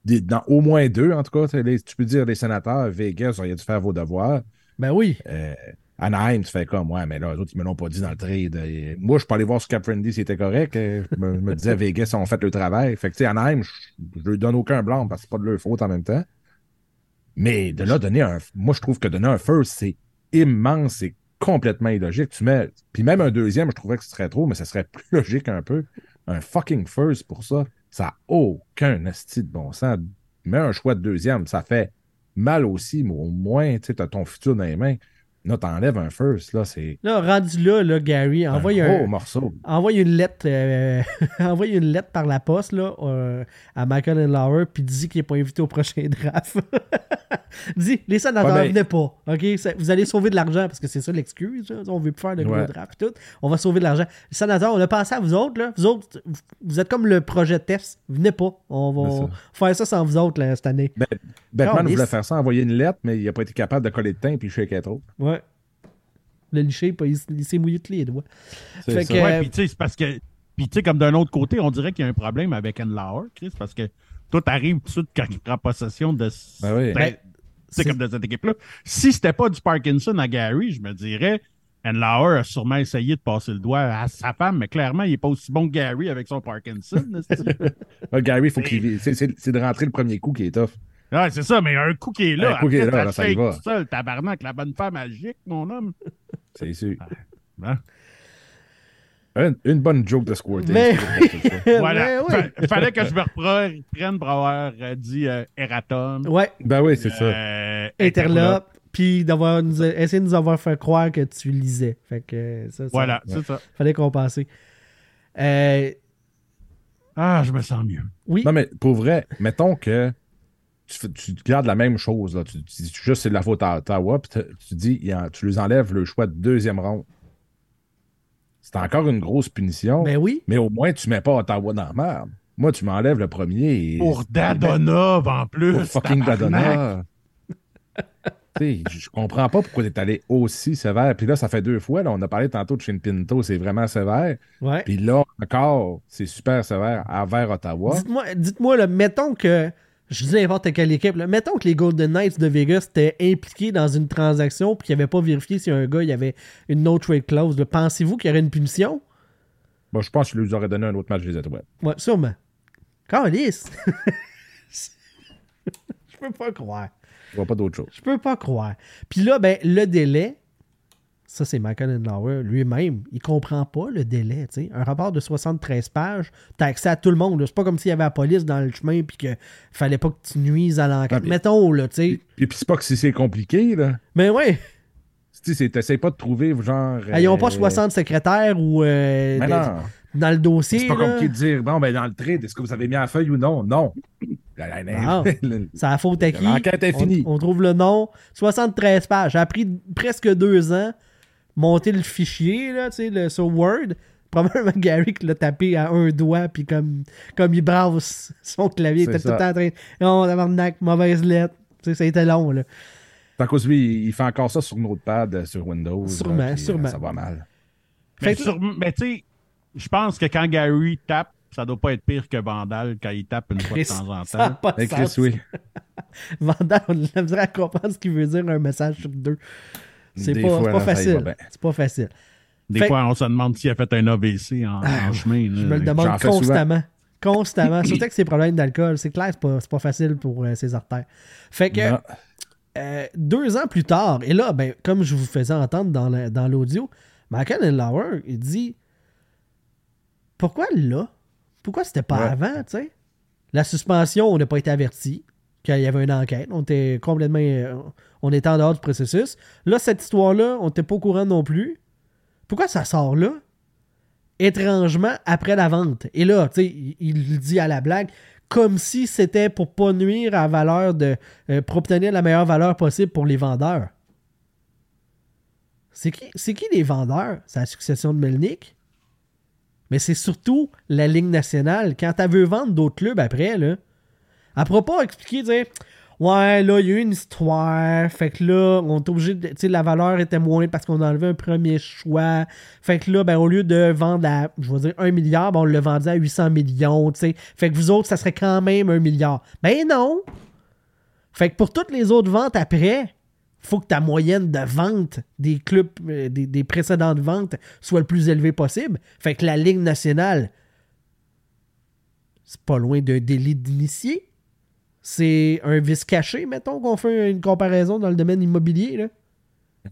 des- dans au moins deux, en tout cas. Tu sais, les- tu peux dire les sénateurs, Vegas, vous auriez dû faire vos devoirs. Ben oui. Euh, Anaheim, tu fais comme, ouais, mais là, les autres, ils me l'ont pas dit dans le trade. Moi, je peux aller voir sur Cap Friendly si c'était correct. Euh, Je me, me disais, Vegas, ont fait le travail. Fait que, tu sais, Anaheim, je, leur donne aucun blanc parce que c'est pas de leur faute en même temps. Mais de là, donner un. Moi, je trouve que donner un first, c'est immense, c'est complètement illogique. Tu mets. Puis même un deuxième, je trouverais que ce serait trop, mais ça serait plus logique un peu. Un fucking first pour ça, ça n'a aucun esti de bon sens. Mets un choix de deuxième, ça fait mal aussi, mais au moins, tu as ton futur dans les mains. Là, t'enlèves un first, là, c'est Là, rendu là, là Gary, un envoie gros un, morceau. envoie une lettre euh, envoie une lettre par la poste là, euh, à Michael Lauer puis dis qu'il n'est pas invité au prochain draft. dis, les sénateurs, Ouais, venez pas. OK? Vous allez sauver de l'argent parce que c'est ça l'excuse. On veut plus faire de gros Ouais. draft et tout. On va sauver de l'argent. Les sénateurs, on a pensé à vous autres. Là. Vous autres, vous- êtes comme le projet test. Venez pas. On va faire ça sans vous autres là, cette année. Ben, Batman voulait faire ça, envoyer une lettre, mais il n'a pas été capable de coller de teint puis shaker trop. Ouais. Le liché, pas- il, il s'est mouillé tous les doigts. C'est que- Ouais, puis tu sais, c'est parce que. Puis tu sais, comme d'un autre côté, on dirait qu'il y a un problème avec Enlauer, Chris, parce que toi, t'arrives tout de suite quand il prend possession de. Ben oui. ben, Ben, c'est- comme de cette équipe-là. Si c'était pas du Parkinson à Gary, je me dirais. Enlauer a sûrement essayé de passer le doigt à sa femme, mais clairement, il est pas aussi bon que Gary avec son Parkinson. Gary, faut qu'il c'est- c'est c'est de rentrer le premier coup qui est tough. Ouais, c'est ça, mais un coup qui est là. Un coup qui est là, là, ça y va. tout seul, tabarnak, la bonne femme magique, mon homme. C'est sûr. Hein? Une, une bonne joke de squirting. Mais- c'est tout ça. Voilà. Ouais. Fa- Fallait que je me reprenne pour avoir euh, dit euh, Eratom. Ouais. Ben oui, c'est ça. Euh, Interlope, puis d'avoir nous, essayer de nous avoir fait croire que tu lisais. Fait que ça, ça Voilà, c'est ça. fallait compenser. Euh, Ah, je me sens mieux. oui, Non, mais pour vrai, mettons que tu, gardes la même chose. Là. Tu, tu dis juste c'est de la faute à Ottawa, puis tu dis tu lui enlèves le choix de deuxième ronde. C'est encore une grosse punition, ben oui. mais au moins tu mets pas Ottawa dans la merde. Moi, tu m'enlèves le premier et. Pour Dadonov, en plus. Pour fucking tabarnak. Dadona. Tu sais, je comprends pas pourquoi t'es allé aussi sévère. Puis là, ça fait deux fois. Là, on a parlé tantôt de Shane Pinto, c'est vraiment sévère. Ouais. Puis là, encore, c'est super sévère envers Ottawa. Dites-moi, dites-moi là, mettons que, je dis n'importe quelle équipe, là, mettons que les Golden Knights de Vegas étaient impliqués dans une transaction puis qu'ils n'avaient pas vérifié si un gars il y avait une no trade clause. Pensez-vous qu'il y aurait une punition? Bon, je pense qu'il lui aurait donné un autre match des étoiles. Ouais, sûrement. Calice! Je peux pas croire. Je vois pas d'autre chose. Je peux pas croire. Puis là, ben, le délai, ça, c'est Michael Enlauer lui-même. Il comprend pas le délai. tu sais. Un rapport de 73 pages, t'as accès à tout le monde. C'est pas comme s'il y avait la police dans le chemin puis qu'il fallait pas que tu nuises à l'enquête. Ah, Mettons, là, tu sais. Puis, puis c'est pas que si c'est compliqué, là. Mais ouais, Tu sais, t'essayes pas de trouver, genre. ils ont pas euh, 60 secrétaires ou euh, Mais non. dans le dossier. C'est pas là. compliqué de dire, bon, ben, dans le trade, est-ce que vous avez mis la feuille ou non? Non. Non. C'est la faute à qui? L'enquête est On- finie. On, trouve le nom. 73 pages. Ça a pris presque deux ans monter le fichier là, tu sais, le, sur Word. Probablement Gary qui l'a tapé à un doigt, puis comme, comme il brasse son clavier, il était tout le temps en train Non, tabarnak, mauvaise lettre. Tu sais, ça a été long, là. À cause lui, il fait encore ça sur Notepad, euh, sur Windows. Sûrement, là, euh, sûrement. Ça va mal. Mais, tu sais, je pense que quand Gary tape, ça doit pas être pire que Vandal quand il tape une fois de temps en temps. pas de Chris, sens. oui. Vandal, on a à comprendre ce qu'il veut dire un message sur deux. C'est pas, fois, facile. C'est pas facile. Des Fait- fois, on se demande s'il a fait un AVC en, en chemin. là. Je me le demande constamment. Constamment. Surtout avec ses problèmes d'alcool. C'est clair, c'est pas, c'est pas facile pour euh, ses artères. Fait que euh, deux ans plus tard, et là, ben, comme je vous faisais entendre dans la- dans l'audio, Michael Lauer, il dit Pourquoi là? Pourquoi c'était pas Ouais. avant, tu sais? La suspension, on n'a pas été averti qu'il y avait une enquête. On était complètement. euh, on était en dehors du processus. Là, cette histoire-là, on n'était pas au courant non plus. Pourquoi ça sort là? Étrangement après la vente. Et là, tu sais, il, le dit à la blague, comme si c'était pour pas nuire à la valeur de. euh, pour obtenir la meilleure valeur possible pour les vendeurs. C'est qui, qui les vendeurs? C'est la succession de Melnick. Mais c'est surtout la Ligue nationale. Quand elle veut vendre d'autres clubs après, là, elle pourra pas expliquer, dire Ouais, là, il y a eu une histoire. Fait que là, on est obligé de. Tu sais, la valeur était moins parce qu'on a enlevé un premier choix. Fait que là, ben, au lieu de vendre à, je vais dire, 1 milliard, ben, on le vendait à 800 millions, tu sais. Fait que vous autres, ça serait quand même 1 milliard. Ben non! Fait que pour toutes les autres ventes après, faut que ta moyenne de vente des clubs, euh, des, des précédentes ventes, soit le plus élevée possible. Fait que la Ligue nationale, c'est pas loin d'un délit d'initié. C'est un vice caché, mettons, qu'on fait une comparaison dans le domaine immobilier. Là.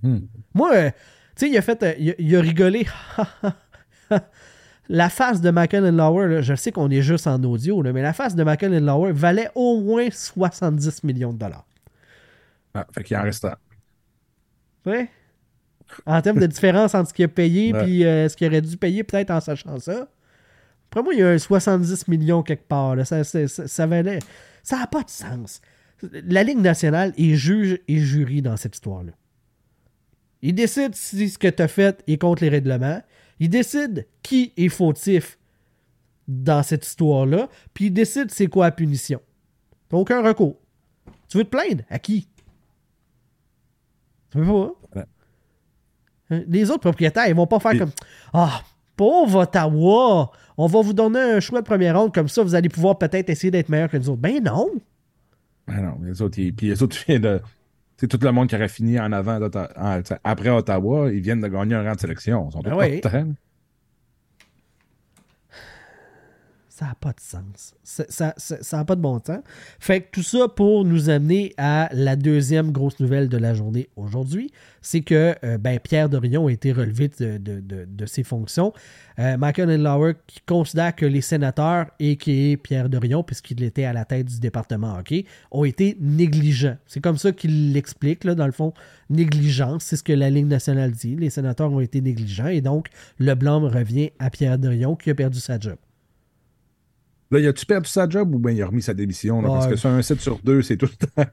Mhm. Moi, euh, tu sais, il a fait. euh, il, a, il a rigolé. la face de Michael Lauer, là, je sais qu'on est juste en audio, là, mais la face de Michael Lauer valait au moins 70 millions de dollars. Ah, fait qu'il en reste un. Ouais. En termes de différence entre ce qu'il a payé Ouais. et euh, ce qu'il aurait dû payer peut-être en sachant ça. Après moi, il y a un 70 millions quelque part. là. Ça, ça, ça, ça valait. Ça n'a pas de sens. La Ligue nationale est juge et jury dans cette histoire-là. Il décide si ce que tu as fait est contre les règlements. Il décide qui est fautif dans cette histoire-là. Puis il décide c'est quoi la punition. T'as aucun recours. Tu veux te plaindre? À qui? Tu veux pas? Ouais. Hein? Les autres propriétaires, ils vont pas faire comme Ah, pauvre Ottawa! On va vous donner un choix de première ronde, comme ça, vous allez pouvoir peut-être essayer d'être meilleur que nous autres. Ben non! Ah non, les autres, ils- puis les autres viennent de. C'est tout le monde qui aurait fini en avant, en- après Ottawa, ils viennent de gagner un rang de sélection. Ils sont tous Ben oui. Ça n'a pas de sens. Ça n'a pas de bon temps. Fait que tout ça pour nous amener à la deuxième grosse nouvelle de la journée aujourd'hui, c'est que euh, ben, Pierre Dorion a été relevé de, ses fonctions. Euh, Michael qui considère que les sénateurs et qui est Pierre Dorion, puisqu'il était à la tête du département hockey, ont été négligents. C'est comme ça qu'il l'explique, dans le fond. Négligence, c'est ce que la Ligue nationale dit. Les sénateurs ont été négligents et donc le blâme revient à Pierre Dorion qui a perdu sa job. Là, il a-tu perdu sa job ou bien il a remis sa démission? là? Parce que sur un site sur deux, c'est tout le temps.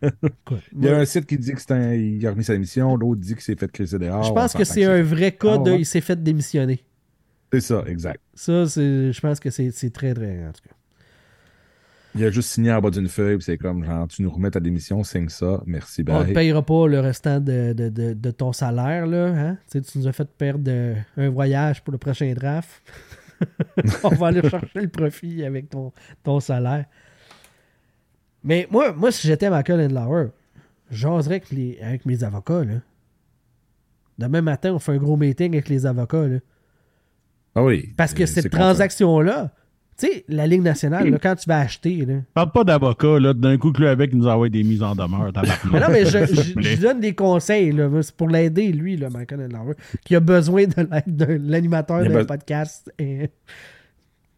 Il y a un site qui dit qu'il a remis sa démission, l'autre dit qu'il s'est fait crisser dehors. Je pense que c'est un vrai cas Ah, de il s'est fait démissionner. C'est ça, exact. Ça, c'est, je pense que c'est, c'est très, très. En tout cas. Il a juste signé en bas d'une feuille, c'est comme genre, tu nous remets ta démission, signe ça, merci, On ne bye. te payera pas le restant de, de- de- de ton salaire. Là, hein? Tu sais, tu nous as fait perdre un voyage pour le prochain draft. On va aller chercher le profit avec ton, ton salaire. Mais moi, moi, si j'étais Michael Endlauer, j'oserais avec, les- avec mes avocats. Là. Demain matin, on fait un gros meeting avec les avocats. Là. Ah oui. Parce que cette transaction-là, tu sais, la Ligue nationale, là, quand tu vas acheter, là, Parle pas d'avocat, là. D'un coup, que le avec nous envoie des mises en demeure. Mais non, mais je, je- je donne des conseils. là. C'est pour l'aider, lui, là, Michael Enlauer, qui a besoin de l'aide de l'animateur d'un be- podcast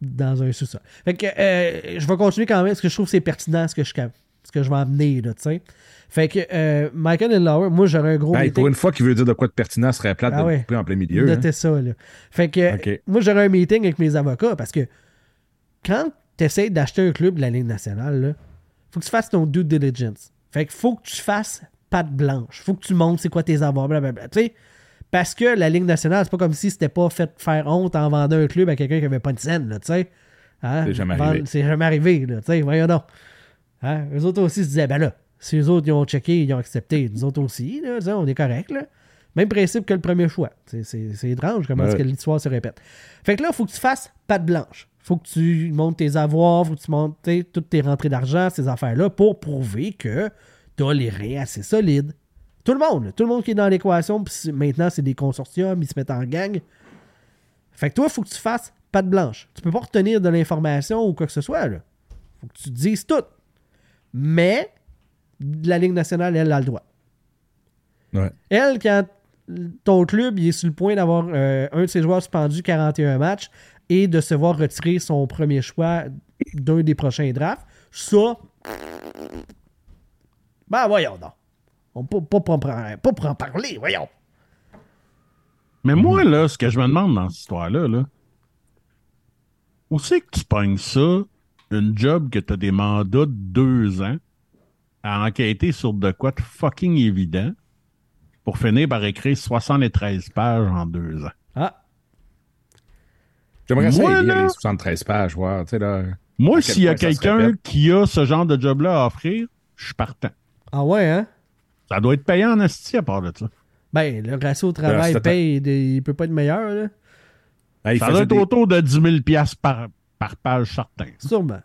dans un sous-sol. Fait que euh, je vais continuer quand même parce que je trouve que c'est pertinent ce que je, ce que je vais amener, là, tu sais. Fait que euh, Michael Enlauer, moi, j'aurais un gros meeting. pour une fois qu'il veut dire de quoi de pertinent, ce serait plate Ah de ouais. couper en plein milieu. hein. Notez ça, là. Fait que moi, j'aurais un meeting avec mes avocats parce que quand tu essaies d'acheter un club de la Ligue nationale, là, faut que tu fasses ton due diligence. Fait que faut que tu fasses patte blanche. Faut que tu montres c'est quoi tes avoirs, blablabla. Tu sais, parce que la Ligue nationale, c'est pas comme si c'était pas fait faire honte en vendant un club à quelqu'un qui avait pas de scène, tu sais. Hein? C'est jamais arrivé. C'est jamais arrivé, tu sais, voyons donc. Hein? Eux autres aussi se disaient, ben là, si eux autres ils ont checké, ils ont accepté, nous autres aussi, là, on est correct, là. Même principe que le premier choix. C'est- étrange comment est-ce que l'histoire se répète. Fait que là, il faut que tu fasses patte blanche. Faut que tu montes tes avoirs, faut que tu montes toutes tes rentrées d'argent, ces affaires-là, pour prouver que tu as les reins assez solides. Tout le monde, tout le monde qui est dans l'équation, puis maintenant c'est des consortiums, ils se mettent en gang. Fait que toi, il faut que tu fasses patte blanche. Tu peux pas retenir de l'information ou quoi que ce soit. Là. faut que tu te dises tout. Mais la Ligue nationale, elle, a le droit. Ouais. Elle, quand ton club il est sur le point d'avoir euh, un de ses joueurs suspendu 41 matchs et de se voir retirer son premier choix d'un des prochains drafts, ça. Ben voyons donc. On peut pas, pas en parler, voyons. Mais moi, là, ce que je me demande dans cette histoire-là, là, où c'est que tu pognes ça, une job que tu as des mandats de deux ans, à enquêter sur de quoi de fucking évident, pour finir par écrire 73 pages en deux ans? Ah, J'aimerais ça Moi, lire les 73 pages, voir, tu sais, là. Moi, s'il y a quelqu'un qui a ce genre de job-là à offrir, je suis partant. ah ouais, hein? Ça doit être payant en asti à part de ça. Ben, le ratio travail c'était- paye, il il peut pas être meilleur, là. Il, Ça doit être des... autour de 10 000 piastres par, par page certain. Sûrement.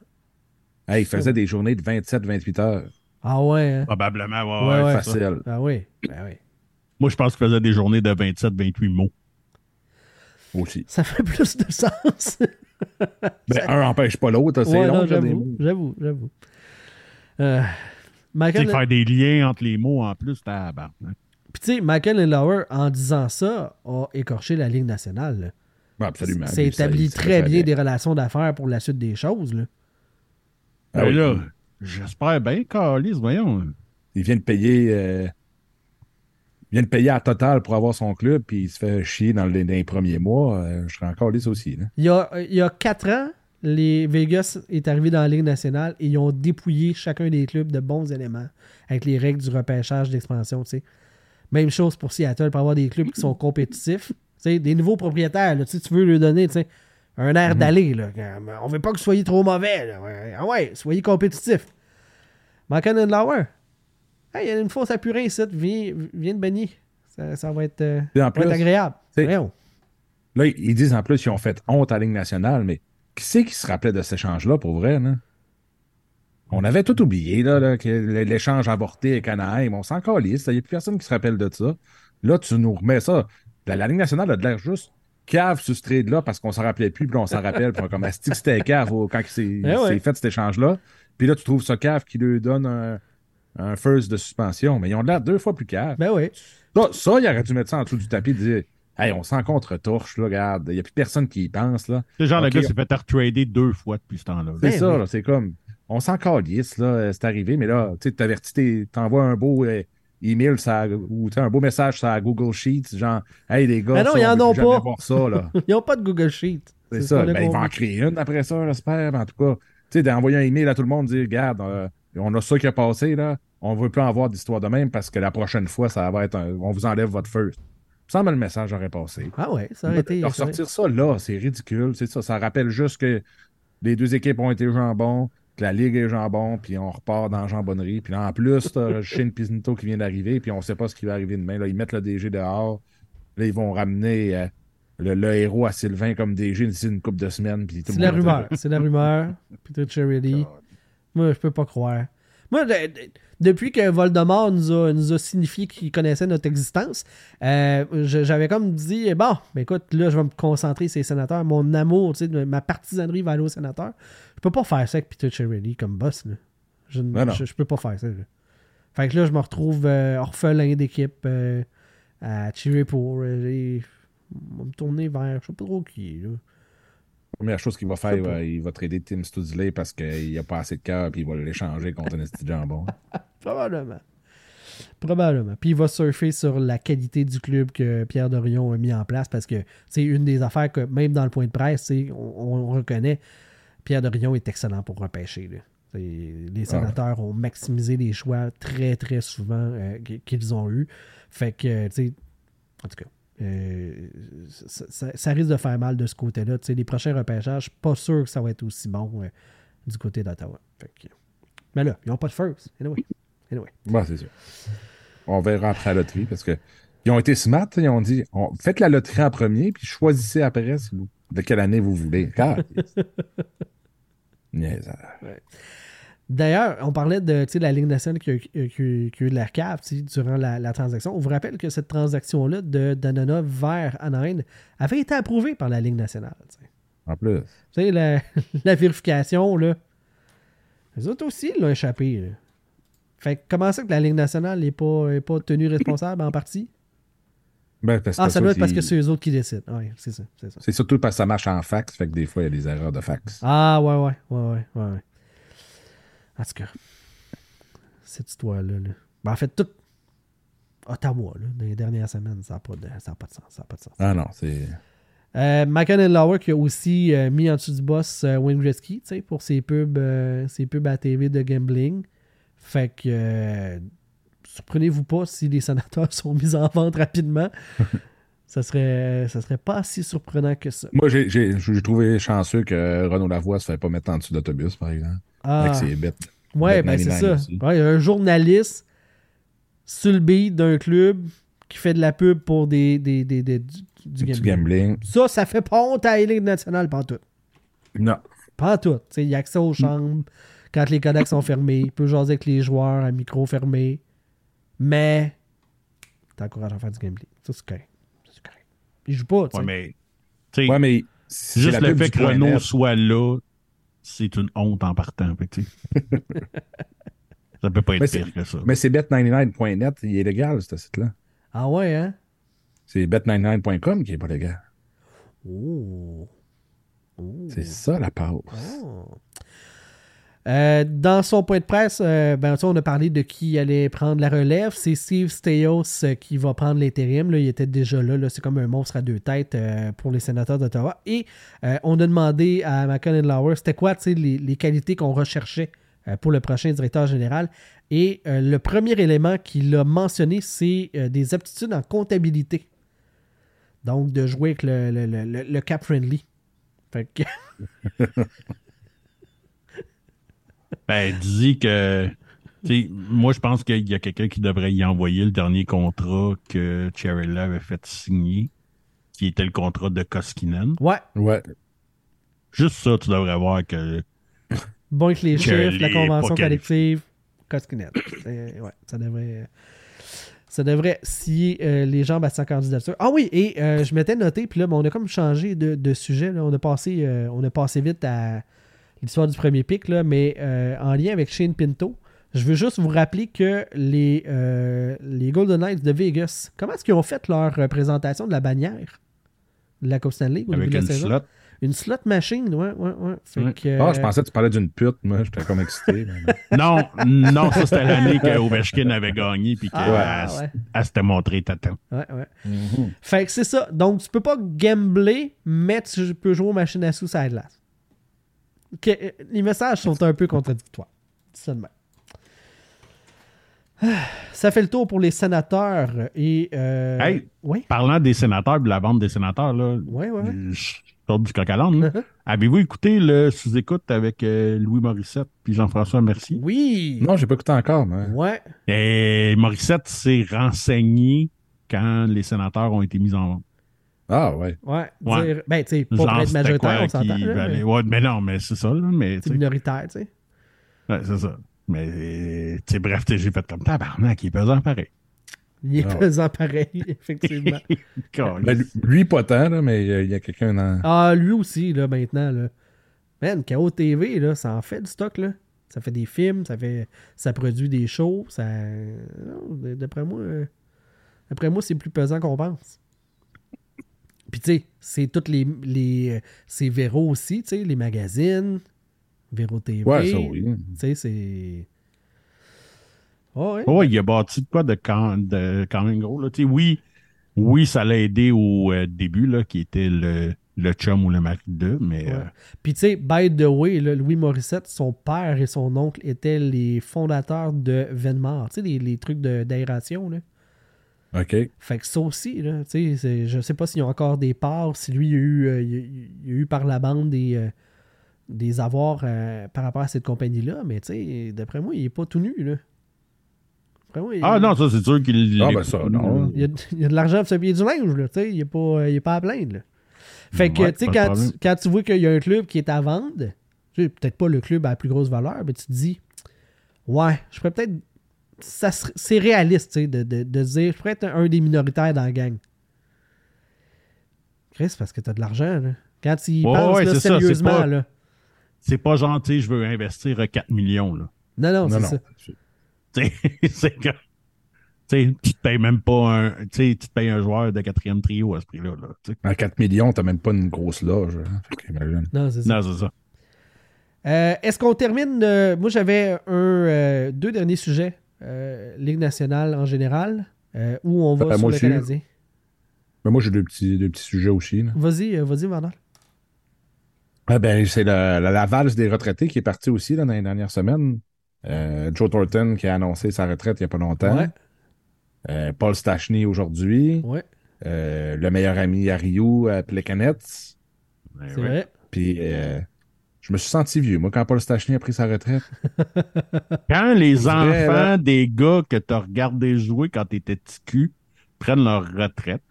hey, il faisait des journées de 27-28 heures. Ah ouais, hein? Probablement, ouais, Ouais, ouais, ouais. ça. Facile. Ah oui, ben oui. Moi, je pense qu'il faisait des journées de 27-28 mots. Aussi. Ça fait plus de sens. Ben, un empêche pas l'autre, c'est ouais, long, j'avoue, j'avoue, j'avoue. Euh, Tu sais, Michael, faire des liens entre les mots en plus, t'as hein. puis tu sais, Michael Enlauer, en disant ça, a écorché la Ligue nationale. là. Ouais, absolument. C'est ça, établi sait très pas bien des relations d'affaires pour la suite des choses. Là. Ah Ben oui. là, j'espère bien, Carlis, voyons. Il vient de payer. euh, vient de payer à total pour avoir son club, puis il se fait chier dans les, dans les premiers mois, euh, je serais encore lisse aussi. Là. Il y a, il y a 4 ans, les Vegas est arrivé dans la Ligue nationale et ils ont dépouillé chacun des clubs de bons éléments avec les règles du repêchage d'expansion. tu sais. Même chose pour Seattle, pour avoir des clubs qui sont compétitifs. Tu sais, des nouveaux propriétaires, là, tu sais, tu veux leur donner tu sais, un air d'aller. là. On veut pas que vous soyez trop mauvais. là. Ah ouais, soyez compétitifs. Marken Lauer. Hey, il y a une fausse à purin ici. Viens, viens de Benny. Ça, ça va être, euh, en ça va être plus, agréable. Là, ils disent en plus qu'ils ont fait honte à la Ligue nationale, mais qui c'est qui se rappelait de cet échange-là pour vrai? Là? On avait tout oublié, là, là, que l'échange avorté avec Anaheim. On s'en calisse. Il n'y a plus personne qui se rappelle de ça. Là, tu nous remets ça. La, la Ligue nationale a de l'air juste cave sur ce trade-là parce qu'on s'en rappelait plus, puis là, on s'en rappelle. Puis comme Asti que c'était cave quand il s'est Eh ouais. s'est fait cet échange-là? Puis là, tu trouves ça cave qui lui donne un, un first de suspension. Mais ils ont de l'air deux fois plus cave. Ben oui. Ça, ça, il aurait dû mettre ça en dessous du tapis et dire Hey, on s'en contre-torche, là, regarde. Il n'y a plus personne qui y pense, là. C'est genre, Ok. le gars s'est fait retrader deux fois depuis ce temps-là. C'est Ben ça, oui. là, c'est comme. On s'en calisse, là, euh, c'est arrivé, mais là, tu sais, t'avertis, t'envoies un beau euh, email ça, ou un beau message sur Google Sheets, genre, hey les gars, non, ça, ils on en ont pas. voir ça, là. Ils n'ont pas de Google Sheet. C'est ce ça. Ben, ils vont en créer une après ça, j'espère. Mais en tout cas, tu sais, d'envoyer un email à tout le monde, dire, regarde, euh, on a ça qui a passé, là. On ne veut plus en avoir d'histoire de même parce que la prochaine fois, ça va être un- on vous enlève votre first. Il me le message aurait passé. Ah ouais, ça aurait été. Ressortir ça là, c'est ridicule. C'est ça. Ça rappelle juste que les deux équipes ont été jambon, que la Ligue est jambon, puis on repart dans la jambonnerie. Puis là, en plus, t'as Shane Piznito qui vient d'arriver, puis on sait pas ce qui va arriver demain. Là, ils mettent le DG dehors. Là, ils vont ramener euh, le, le héros à Sylvain comme DG d'ici une couple de semaines. C'est la rumeur. C'est la rumeur. Peter Charity. Moi, je peux pas croire. Moi, de- de- depuis que Voldemort nous a, nous a signifié qu'il connaissait notre existence, euh, j'avais comme dit bon, ben écoute, là, je vais me concentrer sur les sénateurs. Mon amour, tu sais, ma partisanerie va aller aux sénateurs. Je peux pas faire ça avec Peter Charity comme boss. Là. Je, ne- Ben je, je peux pas faire ça. là. Fait que là, je me retrouve euh, orphelin d'équipe euh, à cheerer pour. et- on va me tourner vers. Je sais pas trop qui. Là. Première chose qu'il va faire, il va, il va trader Tim Studley parce qu'il a pas assez de cœur, puis il va l'échanger contre un de jambon. Probablement. Probablement. Puis il va surfer sur la qualité du club que Pierre Dorion a mis en place parce que c'est une des affaires que même dans le point de presse, on, on reconnaît Pierre Dorion est excellent pour repêcher. là. Les sénateurs ont maximisé les choix très très souvent euh, qu- qu'ils ont eu. Fait que, tu sais, en tout cas, euh, ça, ça- ça risque de faire mal de ce côté-là. Les prochains repêchages, je suis pas sûr que ça va être aussi bon euh, du côté d'Ottawa. Que- Mais là, ils n'ont pas de first. Anyway. Anyway. Bon, c'est sûr. On verra après la loterie parce que ils ont été smart. Ils ont dit on- faites la loterie en premier, puis choisissez après si vous- de quelle année vous voulez. Car... Niaiseur. D'ailleurs, on parlait de, la Ligue nationale qui a, qui a- qui a- qui a eu de l'air cave durant la, la transaction. On vous rappelle que cette transaction-là de Danona vers Anaheim avait été approuvée par la Ligue nationale. En plus. Tu sais, la, la vérification, là, les autres aussi l'ont échappé. là. Fait que comment ça que la Ligue nationale n'est pas, est pas tenue responsable en partie? Ben, parce Ah, ça doit être parce que c'est eux autres qui décident. Oui, c'est ça. C'est surtout parce que ça marche en fax, fait que des fois, il y a des erreurs de fax. Ah, ouais, ouais, ouais, ouais, ouais. En tout cas, cette histoire-là. Là. Ben, en fait, tout Ottawa, là, dans les dernières semaines, ça n'a pas, de- ça a pas de sens. Ça a pas de sens. Ah non, c'est. Euh, Michael Lauer qui a aussi euh, mis en dessous du boss euh, Wayne Gretzky, tu sais, pour ses pubs, euh, ses pubs à TV de gambling. Fait que euh, surprenez-vous pas si les sénateurs sont mis en vente rapidement. ça serait ça serait pas si surprenant que ça. Moi, j'ai trouvé chanceux que Renaud Lavoie se fait pas mettre en dessous d'autobus, par exemple. Ah. Avec ses bêtes. Ouais, ben c'est 99 ça. Ouais, un journaliste sur le beat d'un club qui fait de la pub pour des, des, des- des- du, du Du gambling. Ça, ça fait pas honte à la Ligue nationale, pas en tout. Non. Pas en tout. Tu sais, Il y a accès aux chambres quand les codecs sont fermés. Il peut jaser avec les joueurs à micro fermé. Mais t'encourages à faire du gambling. Ça, c'est correct. Ça, c'est correct. Il joue pas, tu sais. Ouais, mais. tu sais, Ouais, mais. c'est juste le fait que Renault soit là, c'est une honte en partant. Fait que, tu sais. ça peut pas être Mais c'est- pire que ça. Mais c'est bet99.net, il est légal, ce site-là. Ah ouais, hein? C'est bet99.com qui est pas légal. Oh. Oh. C'est ça la pause. Oh. Euh, dans son point de presse, euh, ben, on a parlé de qui allait prendre la relève. C'est Steve Steos euh, qui va prendre l'intérim. Il était déjà là. C'est comme un monstre à deux têtes pour les sénateurs d'Ottawa. Et on a demandé à McConnell Lauer c'était quoi les, qualités qu'on recherchait pour le prochain directeur général. Et le premier élément qu'il a mentionné, c'est des aptitudes en comptabilité. Donc, de jouer avec le- le cap friendly. Fait que- Ben, dis que. tu sais, moi, je pense qu'il y a quelqu'un qui devrait y envoyer le dernier contrat que Cherella avait fait signer, qui était le contrat de Koskinen. ouais, Ouais. Juste ça, tu devrais voir que. bon avec les chiffres, la convention collective, Koskinen. Ouais, ça devrait. Ça devrait scier euh, les jambes à sa candidature. Ah oui, et euh, je m'étais noté, puis là, ben, on a comme changé de, de sujet. là. On, a passé, euh, on a passé vite à l'histoire du premier pic, là, mais euh, en lien avec Shane Pinto, je veux juste vous rappeler que les, euh, les Golden Knights de Vegas, comment est-ce qu'ils ont fait leur euh, présentation de la bannière de la Coupe Stanley au Avec début de une la saison? slot. Une slot machine, ouais, ouais, ouais. Que, Ah, je pensais que tu parlais d'une pute, moi. J'étais comme excité. mais non. Non, non, ça, c'était l'année que Ovechkin avait gagné, puis qu'elle Ah, ouais. s'était montrée tatan. Ouais, ouais. Fait que c'est ça. Donc, tu peux pas gambler, mais tu peux jouer aux machines à sous la glace. Que- euh, les messages sont un peu contradictoires. Dis ça fait le tour pour les sénateurs et. Euh... Hey. Oui, Parlant des sénateurs, de la vente des sénateurs, là, oui, oui. oui. je sors du coq à. Avez-vous écouté le sous-écoute avec euh, Louis Morissette puis Jean-François Mercier? Oui. Non, j'ai pas écouté encore, mais. Ouais. Et Morissette s'est renseigné quand les sénateurs ont été mis en vente. Ah, ouais. Ouais. Ouais. Dire- ben, tu sais, pas Genre, pour être majoritaire, on s'entend. mais Ouais, mais non, mais c'est ça, là, mais tu C'est sais, minoritaire, tu sais. ouais, c'est ça. Mais, euh, tu sais, bref, tu sais, j'ai fait comme tabarnak, il est pesant pareil. Il est Ah. pesant pareil, effectivement. Ben, lui- pas tant, là, mais euh, il y a quelqu'un dans. Ah, lui aussi, là, maintenant, là. Man, KO TV, là, ça en fait du stock, là. Ça fait des films, ça fait. Ça produit des shows, ça. non, d- D'après moi. euh, D'après moi, c'est plus pesant qu'on pense. Puis tu sais, c'est toutes les. les c'est Véro aussi, tu sais, les magazines. Véro TV. Ouais, ça, oui. Tu sais, c'est. Oh, ouais. Ouais, il a bâti de quoi de quand, de quand même gros. Là. Tu sais, Oui, oui, ça l'a aidé au euh, début, là, qui était le, le chum ou le mari de, mais Ouais. euh, Puis tu sais, by the way, là, Louis Morissette, son père et son oncle étaient les fondateurs de Venmar, tu sais, les, les trucs de- d'aération, là. OK. Fait que ça aussi, là, tu sais, c'est- je sais pas s'ils ont encore des parts, si lui, il a eu, euh, il a- il a eu par la bande des, euh, des avoirs euh, par rapport à cette compagnie-là, mais tu sais, d'après moi, il est pas tout nu, là. D'après moi, il- Ah non, ça, c'est sûr qu'il. Ah, ben ça, non. il y a, il y a de l'argent pour se payer du linge, là, tu sais, il est pas, il est pas à plaindre, là. Fait que, Ouais, tu sais, quand, quand tu vois qu'il y a un club qui est à vendre, tu sais, peut-être pas le club à la plus grosse valeur, mais tu te dis, ouais, je pourrais peut-être. Ça C'est réaliste, de, de, de se dire, je pourrais être un des minoritaires dans la gang. Chris, parce que t'as de l'argent, là. Quand tu y Ouais, penses, ouais, là, c'est ça, c'est sérieusement, pas- là. C'est pas gentil, je veux investir euh, 4 millions. Là. Non, non, Non, c'est non. ça. Tu sais, c'est que. Tu te payes même pas un. Tu sais, tu te payes un joueur de quatrième trio à ce prix-là. Là. À 4 millions, t'as même pas une grosse loge. hein. Non, c'est ça. non, c'est ça. Euh, Est-ce qu'on termine euh, Moi, j'avais un, euh, deux derniers sujets. Euh, Ligue nationale en général, euh, où on va Ben, sur le. Canadien? Mais moi, j'ai deux petits, deux petits sujets aussi. Vas-y, euh, vas-y, Vandal. Ah ben, c'est la, la, la valse des retraités qui est partie aussi là, dans les dernières semaines. Euh, Joe Thornton qui a annoncé sa retraite il n'y a pas longtemps. Ouais. Euh, Paul Stachny aujourd'hui. Ouais, Euh, le meilleur ami à Rio, à Plekanec. Ben c'est ouais. vrai. Puis euh, je me suis senti vieux, moi, quand Paul Stachny a pris sa retraite. Quand les enfants là. des gars que t'as regardé jouer quand t'étais petit cul prennent leur retraite,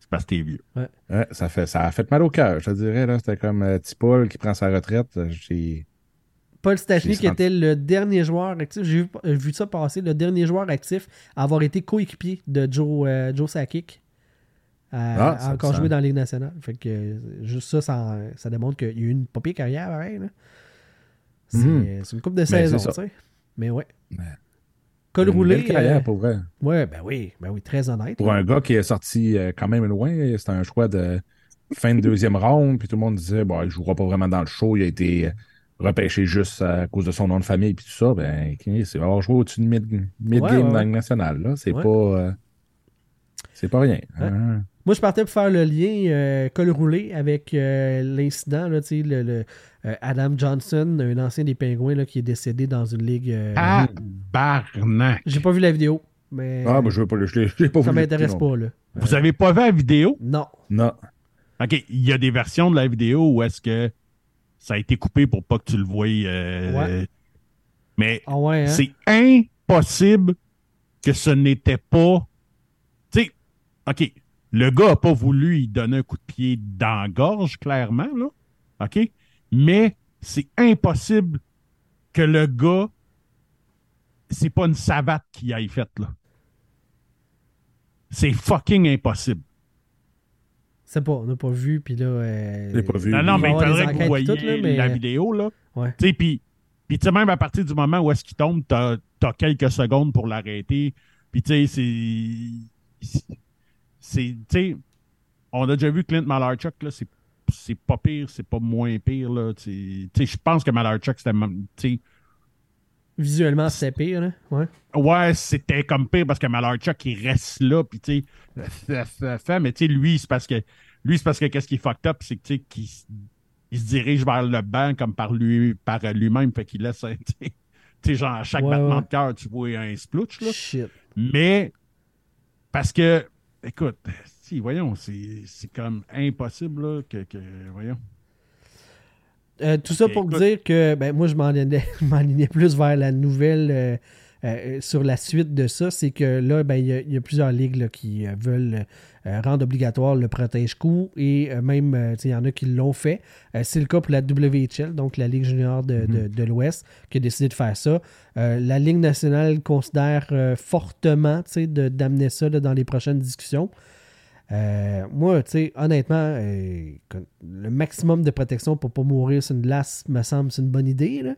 c'est parce que t'es vieux. Ouais, ça, fait, ça a fait mal au cœur, je te dirais. là. C'était comme euh, petit Paul qui prend sa retraite. euh, J'ai... Paul Stachny, qui senti- était le dernier joueur actif, j'ai vu, j'ai vu ça passer, le dernier joueur actif à avoir été coéquipier de Joe, euh, Joe Sakic, à, Ah, à ça encore semble. dans la Ligue nationale. Fait que euh, juste ça, ça, ça démontre qu'il y a eu une pas pire carrière, pareil. là. C'est une coupe de Mais saison, tu sais. Mais ouais. Ouais. Col Une roulé. belle carrière, euh, pour vrai. ouais, ben oui, ben oui, très honnête. Pour là. un gars qui est sorti euh, quand même loin, c'était un choix de fin de deuxième round, puis tout le monde disait bon, il jouera pas vraiment dans le show, il a été repêché juste à cause de son nom de famille et tout ça, ben, c'est avoir joué au-dessus de mid- mid-game Ouais, ouais, dans. Ligue nationale. Là. C'est pas. euh, c'est pas rien. hein. Moi, je partais pour faire le lien euh, col roulé avec euh, l'incident, là, tu sais, le, le, euh, Adam Johnson, un ancien des Pingouins là, qui est décédé dans une ligue. euh, Tabarnak. J'ai pas vu la vidéo, mais Ah, ben, je veux pas le. Je l'ai- je l'ai pas ça m'intéresse pas. Là. Vous avez pas vu la vidéo? Non. Non. OK, il y a des versions de la vidéo où est-ce que ça a été coupé pour pas que tu le voies. euh, Ouais. Mais Ah ouais, hein? c'est impossible que ce n'était pas. Tu sais, OK, le gars a pas voulu lui donner un coup de pied dans la gorge, clairement, là. OK? Mais c'est impossible que le gars. C'est pas une savate qui aille faite, là. C'est fucking impossible. C'est pas, on n'a pas vu, puis là. euh, pas vu. Non, non, mais y il faudrait que vous voyiez pis tout, là, mais- la vidéo, là. Ouais. Tu sais, puis, puis tu sais, même à partir du moment où est-ce qu'il tombe, t'as as quelques secondes pour l'arrêter. Puis, tu sais, c'est... C'est, on a déjà vu Clint Malarchuk, là, c'est c'est pas pire, c'est pas moins pire, là. Je pense que Malarchuk, c'était... Visuellement, c'était pire, là. Ouais. Ouais, c'était comme pire parce que Malarchuk, il reste là, puis tu sais, mais tu sais, lui, c'est parce que, lui, c'est parce que qu'est-ce qui est fucked up, c'est que, tu sais, qu'il il se dirige vers le banc comme par lui, par lui-même, fait qu'il laisse, un- tu sais, genre, à chaque Ouais, battement ouais. de cœur, tu vois un splouch, là. Shit. Mais, parce que, écoute, si, voyons, c'est c'est comme impossible, là, que, que voyons. Euh, tout ça pour écoute. dire que ben, moi, je m'enlignais plus vers la nouvelle euh, euh, sur la suite de ça. C'est que là, ben, il y, a- il y a plusieurs ligues là, qui veulent euh, rendre obligatoire le protège-coup et euh, même, euh, il y en a qui l'ont fait. C'est le cas pour la WHL, donc la Ligue junior de, de- de l'Ouest, qui a décidé de faire ça. La Ligue nationale considère fortement d'amener ça là, dans les prochaines discussions. Euh, moi, tu sais, honnêtement, euh, le maximum de protection pour pas mourir sur une glace me semble c'est une bonne idée, là.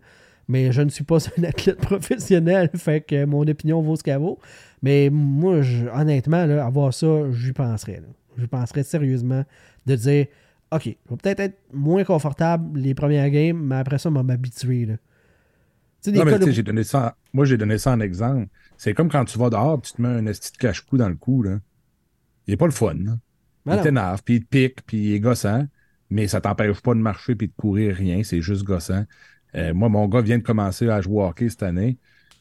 Mais je ne suis pas un athlète professionnel, fait que mon opinion vaut ce qu'elle vaut. Mais moi, je- honnêtement, là, avoir ça, j'y penserais. J'y penserais sérieusement de dire OK, je vais peut-être être moins confortable les premières games, mais après ça, on va m'habituer. Non, mais de- j'ai donné ça. Moi, j'ai donné ça en exemple. C'est comme quand tu vas dehors, tu te mets un esti de cache-cou dans le cou, là. Il est pas le fun, là. Ben il t'énerve, puis il te pique, puis il est gossant, mais ça t'empêche pas de marcher puis de courir, rien, c'est juste gossant. Euh, moi, mon gars vient de commencer à jouer au hockey cette année,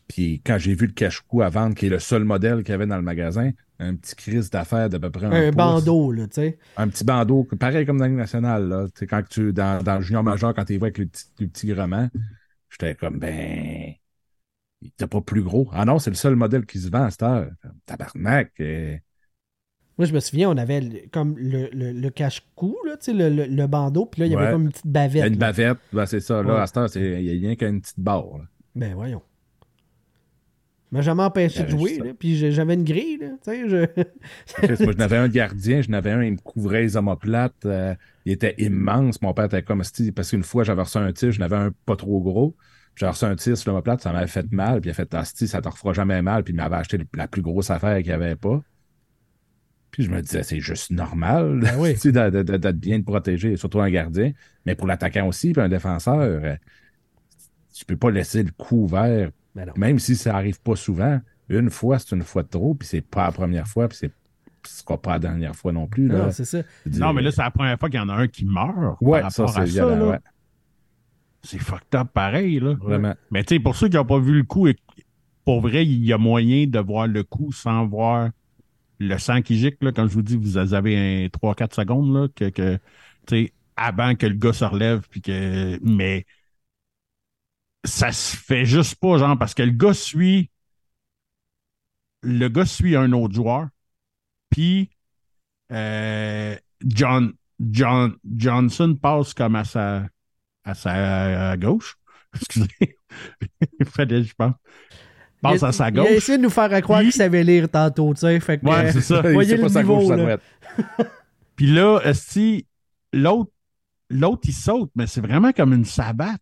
puis quand j'ai vu le cache-cou à vendre, qui est le seul modèle qu'il y avait dans le magasin, un petit crise d'affaires d'à peu près un, un pouce, bandeau, là, tu sais. Un petit bandeau, pareil comme dans la Ligue nationale, là. Tu sais, quand tu, dans, dans le junior majeur, quand tu vois avec le petit, le petit gréement, j'étais comme, ben, il était pas plus gros. Ah non, c'est le seul modèle qui se vend à cette heure. Tabarnak. euh, Moi, je me souviens, on avait le- comme le, le, le cache-cou, là, tu sais, le, le, le bandeau, puis là, il y avait comme une petite Il y bavette. a une là. bavette, ben, c'est ça. Là, Ouais. à cette heure, il y a rien qu'une petite barre. là. Ben voyons. Mais jamais empêché de avait jouer, là. Puis j'ai- j'avais une grille, là. Je... Je n'avais un gardien, je n'avais un, il me couvrait les omoplates. euh, il était immense. Mon père était comme si, parce qu'une fois, j'avais reçu un tir, je n'avais un pas trop gros. J'avais reçu un tir sur l'omoplate, ça m'avait fait mal. Puis il a fait, ah, si, ça te refera jamais mal. Puis il m'avait acheté la plus grosse affaire qu'il n'y avait pas. Puis je me disais, c'est juste normal Ben oui. d'être bien protégé, surtout un gardien. Mais pour l'attaquant aussi, puis un défenseur, euh, tu peux pas laisser le coup ouvert, Ben non. même si ça arrive pas souvent. Une fois, c'est une fois de trop, puis c'est pas la première fois, puis c'est ce sera pas la dernière fois non plus. Là. Non, c'est ça. Mais là, c'est la première fois qu'il y en a un qui meurt. ouais, par ça, c'est ça, violent, ouais, C'est fucked up pareil, là. vraiment. Mais tu sais, pour ceux qui n'ont pas vu le coup, et- pour vrai, il y a moyen de voir le coup sans voir le sang qui gicle. Là. Comme je vous dis, vous avez un 3-4 secondes là, que, que tu sais, avant que le gars se relève. Puis que, mais ça se fait juste pas, genre, parce que le gars suit. Le gars suit un autre joueur. Puis euh, John, John, Johnson passe comme à sa, à sa gauche. Excusez. Il fallait, je pense. Passe il, à sa il a gauche. essayé de nous faire croire Puis- qu'il savait lire tantôt, tu sais. Fait que, Ouais, euh, c'est ça. Il Voyez sait le pas sa niveau, gauche, là. droite. Puis là, esti, l'autre, l'autre, il saute, mais c'est vraiment comme une savate.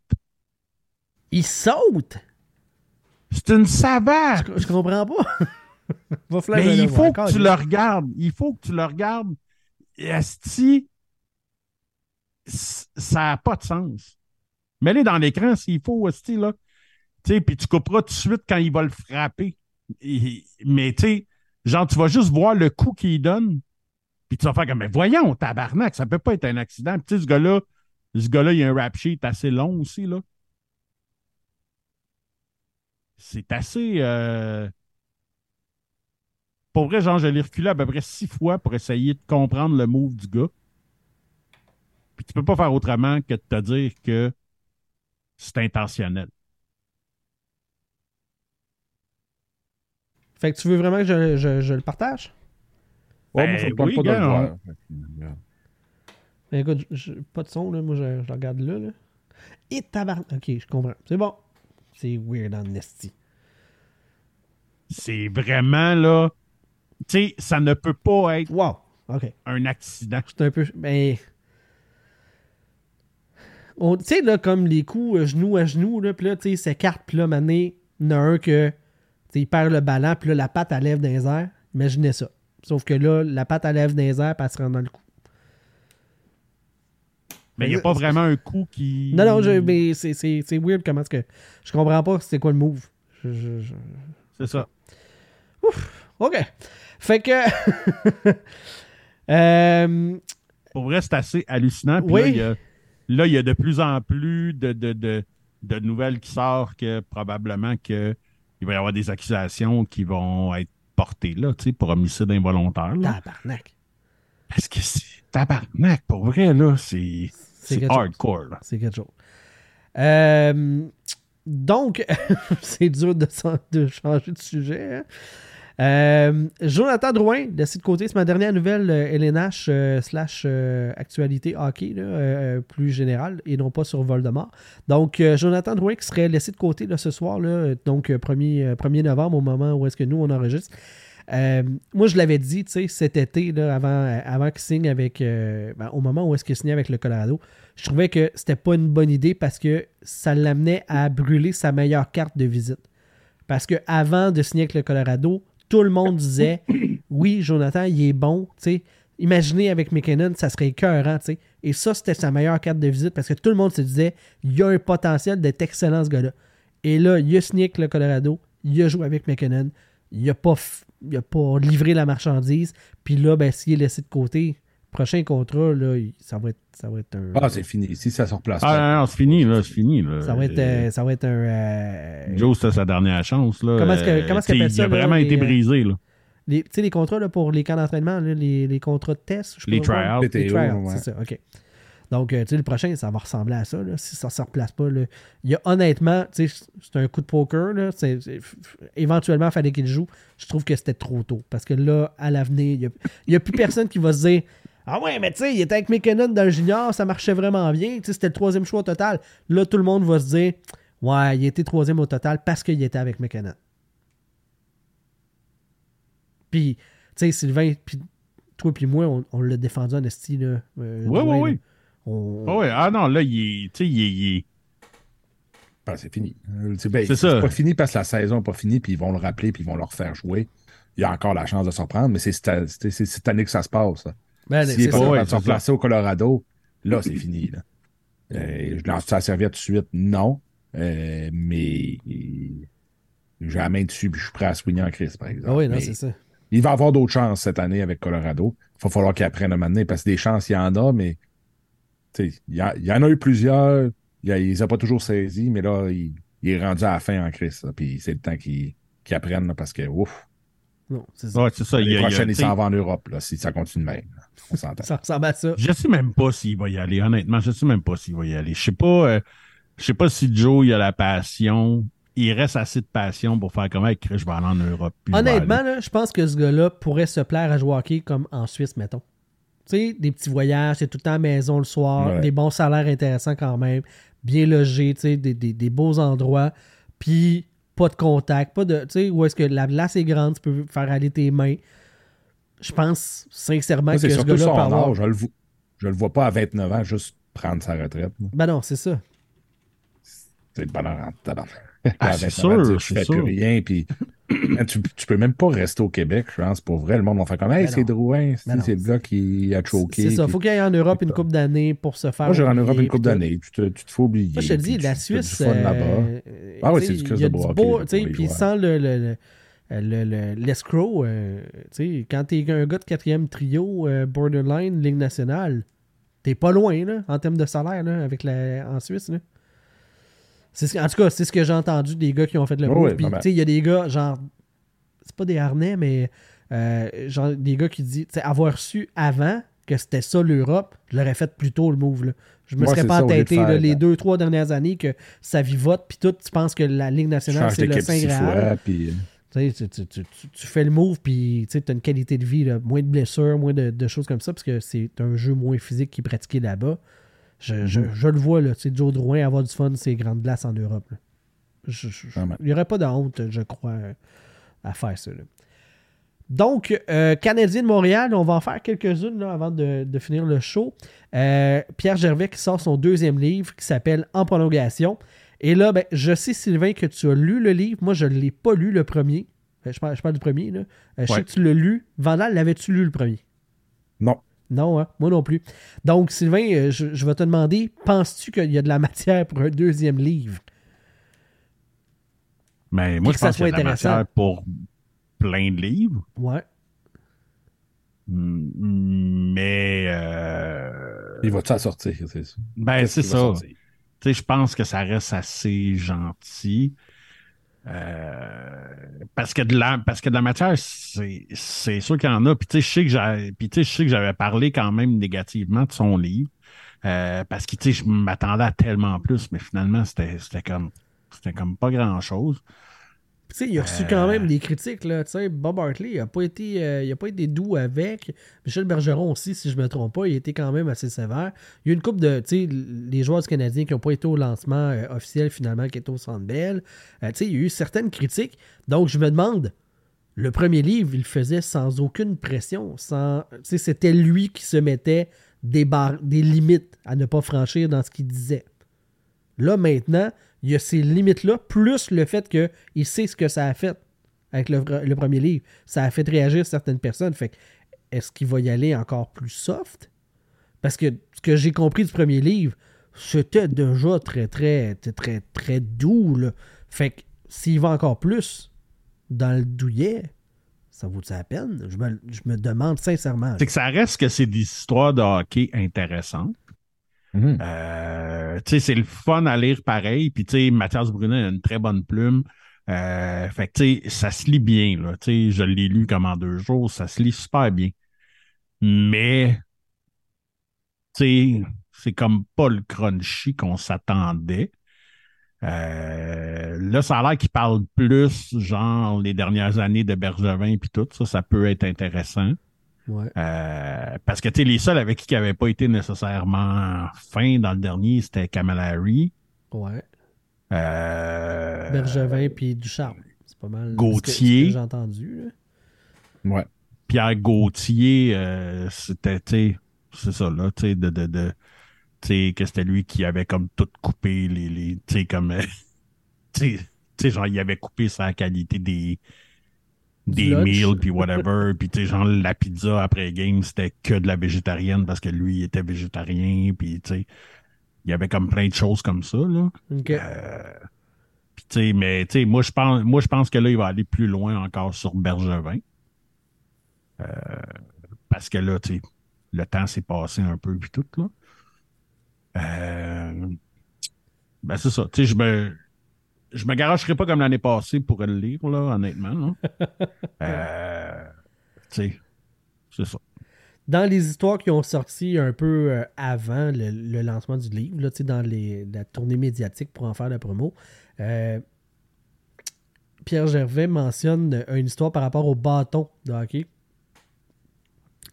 Il saute. C'est une savate. Je, je comprends pas. Va Mais il faut que tu le regardes. Il faut que tu le regardes. Esti, ça n'a pas de sens. Mets-les dans l'écran s'il faut aussi, là. Tu sais, puis tu couperas tout de suite quand il va le frapper. Et- mais tu sais, genre, tu vas juste voir le coup qu'il donne, puis tu vas faire comme, mais voyons, tabarnak, ça peut pas être un accident. Puis tu sais, ce gars-là, ce gars-là, il a un rap sheet assez long aussi, là. C'est assez. euh, Pour vrai, genre, je l'ai reculé à peu près six fois pour essayer de comprendre le move du gars. Puis tu peux pas faire autrement que de te dire que c'est intentionnel. Fait que tu veux vraiment que je, je- je le partage? Ouais, Ben, moi, tente oui, pas gars, voir. Ben, écoute, je- je- pas de son, là. Moi, je, je le regarde là, là. Et tabarnak. Ok, je comprends. C'est bon. C'est weird en esti. C'est vraiment là. Tu sais, ça ne peut pas être Wow. Un accident. C'est un peu. Ben. on- Tu sais, là, comme les coups euh, genou à genou, là, puis là, tu sais, s'écarte, puis là, mané, il y en a un que. tu sais, il perd le ballon, puis là, la patte, elle lève dans les airs. Imaginez ça. Sauf que là, la patte, elle lève dans les airs, puis elle se rend dans le cou. Mais il n'y a pas vraiment un coup qui. Non, non, je- mais c'est- c'est c'est weird comment est-ce que. Je comprends pas c'est quoi le move. Je- je- je- C'est ça. OK. Fait que. Euh, Pour vrai, c'est assez hallucinant. Puis Oui. là, il y a, là, il y a de plus en plus de, de, de, de nouvelles qui sortent que probablement que il va y avoir des accusations qui vont être portées là, tu sais, pour homicide involontaire. là. tabarnak. Parce que c'est tabarnak, pour vrai, là, c'est c'est hardcore. C'est quelque chose. Euh, donc, c'est dur de, changer de sujet. hein. Euh, Jonathan Drouin, laissé de côté, c'est ma dernière nouvelle euh, LNH euh, slash actualité hockey, là, plus générale, et non pas sur Voldemort. Donc, Jonathan Drouin qui serait laissé de côté là, ce soir, là, donc euh, 1er, euh, 1er novembre, au moment où est-ce que nous, on enregistre. Euh, moi, je l'avais dit, tu cet été, là, avant, avant qu'il signe avec. euh, ben, au moment où est-ce qu'il signait avec le Colorado, je trouvais que c'était pas une bonne idée parce que ça l'amenait à brûler sa meilleure carte de visite. Parce que avant de signer avec le Colorado, tout le monde disait Oui, Jonathan, il est bon. tu. Imaginez avec McKinnon, ça serait écœurant. tu sais. Et ça, c'était sa meilleure carte de visite parce que tout le monde se disait il y a un potentiel d'être excellent, ce gars-là. Et là, il a signé avec le Colorado, il a joué avec McKinnon, il n'a pas, il a pas livré la marchandise. Puis là, ben, s'il est laissé de côté, prochain contrat, là, ça, va être, ça va être un. Ah, c'est fini. Si ça se replace Ah non, non, c'est fini, là, c'est fini. Là. ça, va être, euh, ça va être un. euh, Joe, c'était sa dernière chance. Là. Comment est-ce que- comment est-ce qu'il appelle Il ça, a vraiment été euh, brisé. Là. les, tu sais, les contrats là, pour les camps d'entraînement, là, les, les contrats de test. je sais Les tryouts. Les tryouts, ouais. c'est ça, OK. Donc, euh, tu sais, le prochain, ça va ressembler à ça, là, si ça ne se replace pas. Là. Il y a honnêtement, tu sais, c'est un coup de poker. Là, c'est- c'est- éventuellement, il fallait qu'il joue. Je trouve que c'était trop tôt. Parce que là, à l'avenir, il n'y a, plus personne qui va se dire Ah ouais, mais tu sais, il était avec McKinnon dans le junior, ça marchait vraiment bien. Tu sais, C'était le troisième choix au total. Là, tout le monde va se dire Ouais, il était troisième au total parce qu'il était avec McKinnon. Puis, tu sais, Sylvain, puis toi puis moi, on, on l'a défendu en esti, là. euh, Oui, oui, oui. On- Ah ouais, ah non, là, il est. Il est- il est- Ben, c'est fini. Euh, C'est ben, C'est c'est ça. pas fini parce que la saison n'est pas finie, puis ils vont le rappeler, puis ils vont le refaire jouer. Il y a encore la chance de se reprendre, mais c'est cette, c'est- c'est cette année que ça se passe. Ben, S'il n'est c'est pas replacer au Colorado, là, c'est fini. Là. Euh, je lance ça serviette tout de suite? Non. Euh, mais j'ai la main dessus, puis je suis prêt à swinger en crise, par exemple. Ah oui, non, Mais c'est ça. il va avoir d'autres chances cette année avec Colorado. Il va falloir qu'il apprenne à m'amener parce que des chances, il y en a, mais il y, en a eu plusieurs. Il ne les a pas toujours saisis, mais là, il, il est rendu à la fin en crise. là, Puis c'est le temps qu'il qu'il apprenne là, parce que ouf, Non, c'est ça. Ouais, ça. il s'en va en Europe là, si ça continue de même. là. On s'entend. Ça ressemble à ça. Je sais même pas s'il va y aller, honnêtement. Je sais même pas s'il va y aller. Je sais pas, euh, je sais pas si Joe, il a la passion. Il reste assez de passion pour faire comment je vais aller en Europe. je Honnêtement, je pense que ce gars-là pourrait se plaire à jouer hockey comme en Suisse, mettons. Tu sais, des petits voyages, c'est tout le temps à la maison le soir, Ouais. des bons salaires intéressants quand même, bien logé, tu sais, des, des- des beaux endroits, puis pas de contact, pas de, tu sais, où est-ce que la glace est grande, tu peux faire aller tes mains. Je pense sincèrement Moi, que c'est ce surtout gars-là avoir... Je le, vo- je le vois pas à 29 ans juste prendre sa retraite. là. Ben non, c'est ça. C'est le bonheur en tabarnak. Ah, À c'est 29 ans, sûr, Je fais sûr. plus rien, puis tu, tu peux même pas rester au Québec, je pense. Pour vrai, le monde va faire comme Hey, c'est. Drouin, c'est le gars qui a choqué. C'est ça, puis- faut qu'il y ait en Europe une couple d'années pour se faire. Moi, j'irai en Europe une tout. d'années. Tu te, tu te fais oublier. Moi, je te dis, la Suisse. euh, Ah ouais, tu c'est du Christ il de les puis sans le, le, le- le- le- l'escroc, euh, tu sais, quand t'es un gars de quatrième trio, euh, borderline, Ligue nationale, t'es pas loin, là, en termes de salaire, là, avec la, en Suisse, là. C'est ce- en tout cas, c'est ce que j'ai entendu des gars qui ont fait le move. Puis, tu sais, il y a des gars, genre, c'est pas des harnais, mais euh, genre, des gars qui disent, avoir su avant que c'était ça l'Europe, je l'aurais fait plus tôt le move, là. Je me serais pas de entêté les euh, deux, trois dernières années que ça vivote, puis tout, tu penses que la Ligue nationale, c'est le Saint Graal. puis... Tu, sais, tu, tu- tu- tu- tu fais le move, puis tu as une qualité de vie, là, moins de blessures, moins de, de choses comme ça, parce que c'est un jeu moins physique qui est pratiqué là-bas. Je, je- je le vois, là, Joe Drouin avoir du fun, ces grandes glaces en Europe. là. Je- il n'y aurait pas de honte, je crois, à faire ça. là. Donc, euh, Canadien de Montréal, on va en faire quelques-unes avant de, de finir le show. Euh, Pierre Gervais qui sort son deuxième livre qui s'appelle En prolongation. Et là, ben, je sais, Sylvain, que tu as lu le livre. Moi, je ne l'ai pas lu le premier. Euh, Je parle, je parle du premier. Là. Je sais que tu l'as lu. Vandal, l'avais-tu lu le premier? Non. Non, hein? moi non plus. Donc, Sylvain, euh, je, je vais te demander, penses-tu qu'il y a de la matière pour un deuxième livre? Mais moi, que je pense qu'il y a soit de la matière pour plein de livres. Ouais. Mm, Mais euh, Il va-tu en sortir, c'est ça? ben c'est ça. sortir? Tu sais, je pense que ça reste assez gentil. Euh, parce que de la parce que de la matière, c'est c'est sûr qu'il y en a. Puis tu sais, je sais que j'avais parlé quand même négativement de son livre. Euh, parce que tu sais, je m'attendais à tellement plus, mais finalement, c'était c'était comme c'était comme pas grand chose. Sais, il a reçu quand même des critiques. Là. Bob Hartley, n'a pas, été, euh, il a pas été doux avec. Michel Bergeron aussi, si je ne me trompe pas, il été quand même assez sévère. Il y a une couple de. Les joueurs du Canadien qui n'ont pas été au lancement euh, officiel finalement, qui étaient au Centre Bell. Euh, il y a eu certaines critiques. Donc, je me demande, le premier livre, il le faisait sans aucune pression. Sans, c'était lui qui se mettait des, des limites à ne pas franchir dans ce qu'il disait. Là, maintenant, il y a ces limites-là, plus le fait qu'il sait ce que ça a fait avec le, premier livre. Ça a fait réagir certaines personnes. Fait est-ce qu'il va y aller encore plus soft? Parce que ce que j'ai compris du premier livre, c'était déjà très, très, très, très, très doux. là. Fait que s'il va encore plus dans le douillet, ça vaut la peine? Je me, je me demande sincèrement. C'est que ça reste que c'est des histoires de hockey intéressantes. Mhm. Euh, c'est le fun à lire pareil. Puis, Mathias Brunet a une très bonne plume. Euh, fait que, ça se lit bien, là. Je l'ai lu comme en deux jours. Ça se lit super bien. Mais, c'est comme pas le crunchy qu'on s'attendait. Euh, là, ça a l'air qu'il parle plus, genre, les dernières années de Bergevin puis tout. Ça, ça peut être intéressant. Ouais. Euh, parce que tu sais, les seuls avec qui qui n'avaient pas été nécessairement fins dans le dernier, c'était Kamala Harry. Ouais. Euh, Bergevin puis Ducharme. C'est pas mal. Gauthier. j'ai entendu. là. Ouais. Pierre Gauthier, euh, c'était, tu sais, c'est ça, là, tu sais, de, de, de tu sais, que c'était lui qui avait comme tout coupé les, les tu sais, comme, tu sais, genre, il avait coupé sa qualité des, des lunch. meals, puis whatever, puis tu sais, genre, la pizza après game, c'était que de la végétarienne parce que lui, il était végétarien, puis tu sais, il y avait comme plein de choses comme ça, là. OK. Euh, puis, tu sais, mais tu sais, moi je pense, moi je pense que là il va aller plus loin encore sur Bergevin, Euh, parce que là, tu sais, le temps s'est passé un peu puis tout là. Euh, ben c'est ça. Tu sais, je me, je me garocherai pas comme l'année passée pour le lire là, honnêtement. Là. Euh, tu sais, c'est ça. dans les histoires qui ont sorti un peu euh, avant le, le lancement du livre, là, tu sais, dans les, la tournée médiatique pour en faire la promo, euh, Pierre Gervais mentionne une histoire par rapport au bâton de hockey.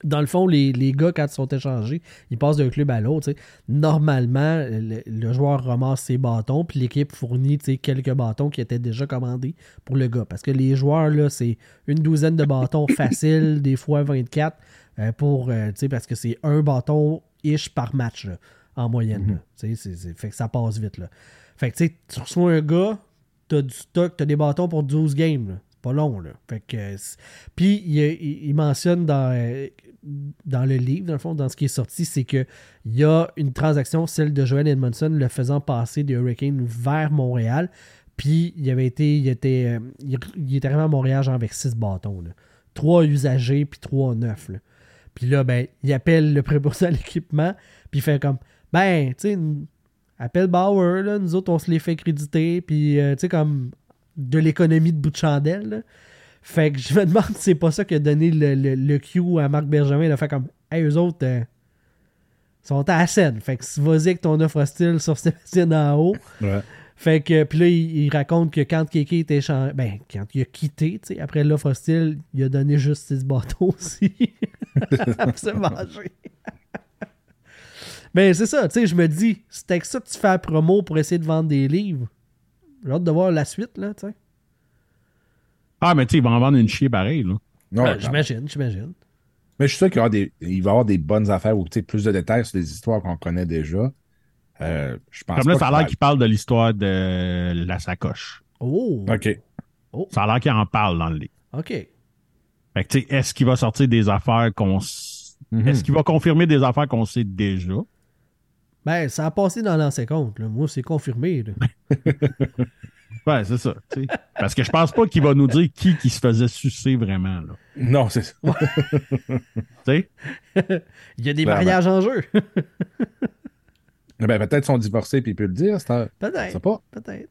Dans le fond, les, les gars, quand ils sont échangés, ils passent d'un club à l'autre. tu. Normalement, le, le joueur ramasse ses bâtons, puis l'équipe fournit tu quelques bâtons qui étaient déjà commandés pour le gars. Parce que les joueurs, là, c'est une douzaine de bâtons faciles, des fois 24, euh, pour, euh, tu parce que c'est un bâton-ish par match, là, en moyenne. là. Tu sais, c'est- c'est- fait que ça passe vite. Là. Fait que tu tu reçois un gars, t'as du stock, t'as des bâtons pour 12 games. Pas long, là. Fait Puis, il, mentionne dans, le livre, dans le fond, dans ce qui est sorti, c'est que il y a une transaction, celle de Joel Edmondson, le faisant passer des Hurricanes vers Montréal. Puis, il avait été, il était, euh, il, est arrivé à Montréal avec six bâtons. Trois usagers, puis trois neufs, là. Puis là, ben, il appelle le préposé à l'équipement, puis il fait comme, ben, tu sais, appelle Bauer, là, nous autres, on se les fait créditer, puis, euh, tu sais, comme de l'économie de bout de chandelle, là. Fait que je me demande si c'est pas ça qui a donné le, le, le cue à Marc Bergevin, il a fait comme, hey, eux autres, euh, sont à la scène. Fait que vas-y avec ton offre hostile sur Sébastien en haut. Ouais. Fait que, puis là, il, il raconte que quand Kéké était changé, ben, quand il a quitté, tu sais, après l'offre hostile, il a donné juste six bâtons aussi. pour se manger. Ben, c'est ça, tu sais, je me dis, c'est avec ça que tu fais la promo pour essayer de vendre des livres. J'ai hâte de voir la suite, là, tu sais. Ah, mais tu sais, ils vont en vendre une chier pareil, là. Non, Ben, j'imagine, j'imagine. Mais je suis sûr qu'il va y avoir des, il va y avoir des bonnes affaires ou tu sais, plus de détails sur des histoires qu'on connaît déjà. Euh, je pense Comme là, pas ça a qu'il l'air qu'il parle de l'histoire de la sacoche. Oh, OK. Ça a l'air qu'il en parle dans le livre. ok. Fait que, tu sais, est-ce qu'il va sortir des affaires qu'on. Mhm. Est-ce qu'il va confirmer des affaires qu'on sait déjà? Ben, ça a passé dans l'ancien compte, là. Moi, c'est confirmé, là. Ouais, c'est ça. Parce que je pense pas qu'il va nous dire qui qui se faisait sucer vraiment. Là. Non, c'est ça. Tu sais? Il y a des Clairement. mariages en jeu. Ben, peut-être sont divorcés puis il peut le dire. Un... Peut-être. pas. Peut-être.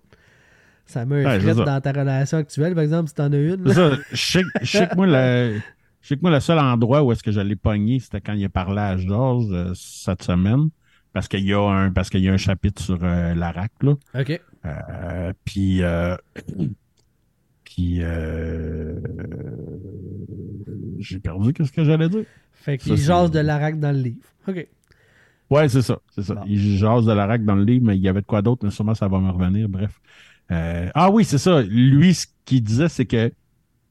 Ça met un Ouais, ça. dans ta relation actuelle, par exemple, si t'en as une. Ça. Je sais, je sais que moi, le, je sais que moi, le seul endroit où est-ce que je l'ai pogné, c'était quand il a parlé à Georges euh, cette semaine. Parce qu'il y a un, parce qu'il y a un chapitre sur euh, l'ARAC, là. OK. Euh, puis, euh, puis, euh, j'ai perdu qu'est-ce que j'allais dire. Fait qu'il jase de l'arac dans le livre. OK. Ouais, c'est ça, c'est ça. Bon. Il jase de l'ARAC dans le livre, mais il y avait de quoi d'autre, mais sûrement ça va me revenir, bref. Euh, ah oui, c'est ça. Lui, ce qu'il disait, c'est que, tu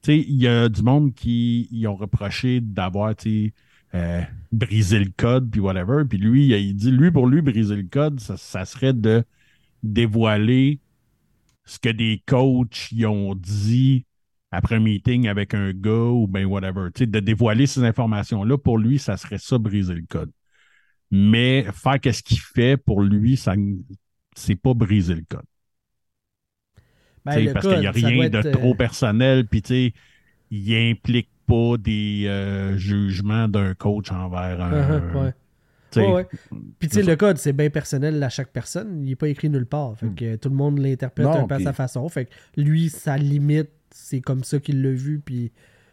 sais, il y a du monde qui ils ont reproché d'avoir, tu sais, euh, brisé le code, puis whatever. Puis lui, il, dit, lui, pour lui, briser le code, ça, ça serait de dévoiler ce que des coachs y ont dit après un meeting avec un gars ou ben whatever. Tu sais, de dévoiler ces informations-là, pour lui, ça serait ça, briser le code. Mais faire qu'est-ce qu'il fait, pour lui, ça c'est pas briser le code. Ben, le parce qu'il n'y a rien de être, euh, trop personnel, puis tu sais, il implique pas des euh, jugements d'un coach envers un. uh-huh, ouais. Ouais. Puis tu sais, le code, c'est bien personnel à chaque personne. Il n'est pas écrit nulle part. Fait que tout le monde l'interprète un peu à sa façon. Fait que lui, sa limite, c'est comme ça qu'il l'a vu. Puis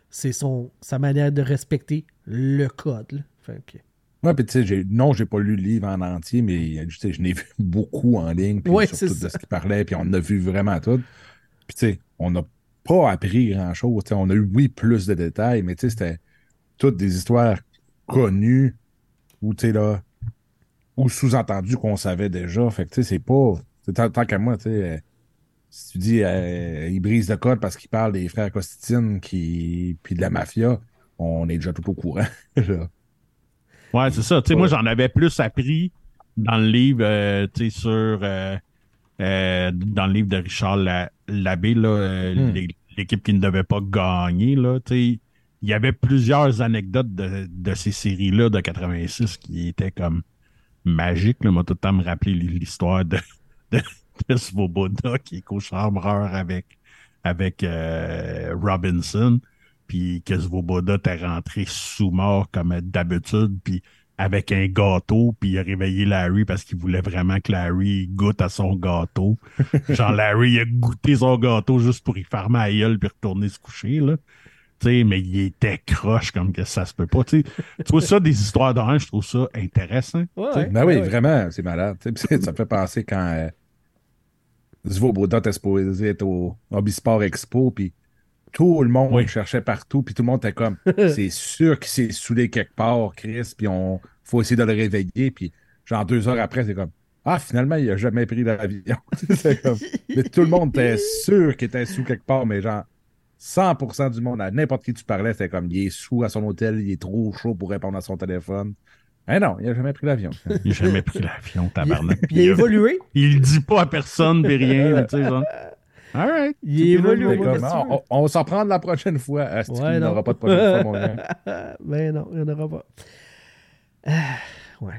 c'est son sa manière de respecter le code. là. Fait que... Ouais, puis tu sais, non, j'ai pas lu le livre en entier, mais tu sais, je n'ai vu beaucoup en ligne, puis Ouais, sur c'est tout ça. de ce qu'il parlait, puis on a vu vraiment tout. Puis tu sais, on n'a pas appris grand-chose. On a eu, oui, plus de détails, mais c'était toutes des histoires connues, ou là, ou sous-entendues qu'on savait déjà. Fait que c'est pas. Tant, tant qu'à moi, tu euh, si tu dis euh, il brise le code parce qu'il parle des frères Costitine qui, puis de la mafia, on est déjà tout au courant. là. Ouais, c'est ça. Moi, j'en avais plus appris dans le livre, euh, sur. euh, dans le livre de Richard La- Labbé, là, euh, Hmm. l'é- l'équipe qui ne devait pas gagner, là, tu. Il y avait plusieurs anecdotes de, de ces séries-là de 86 qui étaient comme magiques. Là. Moi, tout le temps me rappeler l'histoire de, de, de Svoboda qui est co-chambreur avec, avec euh, Robinson puis que Svoboda t'est rentré sous mort comme d'habitude, puis avec un gâteau, puis il a réveillé Larry parce qu'il voulait vraiment que Larry goûte à son gâteau. Genre, Larry il a goûté son gâteau juste pour y fermer la gueule puis retourner se coucher, là. Tu sais, mais il était croche comme que ça se peut pas. Tu sais, tu vois ça, des histoires d'orange, je trouve ça intéressant. Ouais, Ben oui, ouais, vraiment, c'est malade. Ça me fait penser quand euh, Svoboda était supposé être au Hobbysport Expo, puis tout le monde Oui. cherchait partout, puis tout le monde était comme c'est sûr qu'il s'est saoulé quelque part, Chris, puis on faut essayer de le réveiller, puis genre deux heures après, c'est comme Ah, finalement, il a jamais pris l'avion. Mais tout le monde était sûr qu'il était sous quelque part, mais genre 100% du monde, à n'importe qui tu parlais, c'était comme il est sous à son hôtel, il est trop chaud pour répondre à son téléphone. Eh non, il a jamais pris l'avion. Il a jamais pris l'avion, tabarnak. Il a évolué? Il le dit pas à personne, puis rien, tu sais, genre. All right. Il évolue comme, on, on va s'en prendre la prochaine fois. Ouais, il non. n'aura pas de prochaine fois, mon gars. Ben non, il n'y en aura pas. Ah, ouais.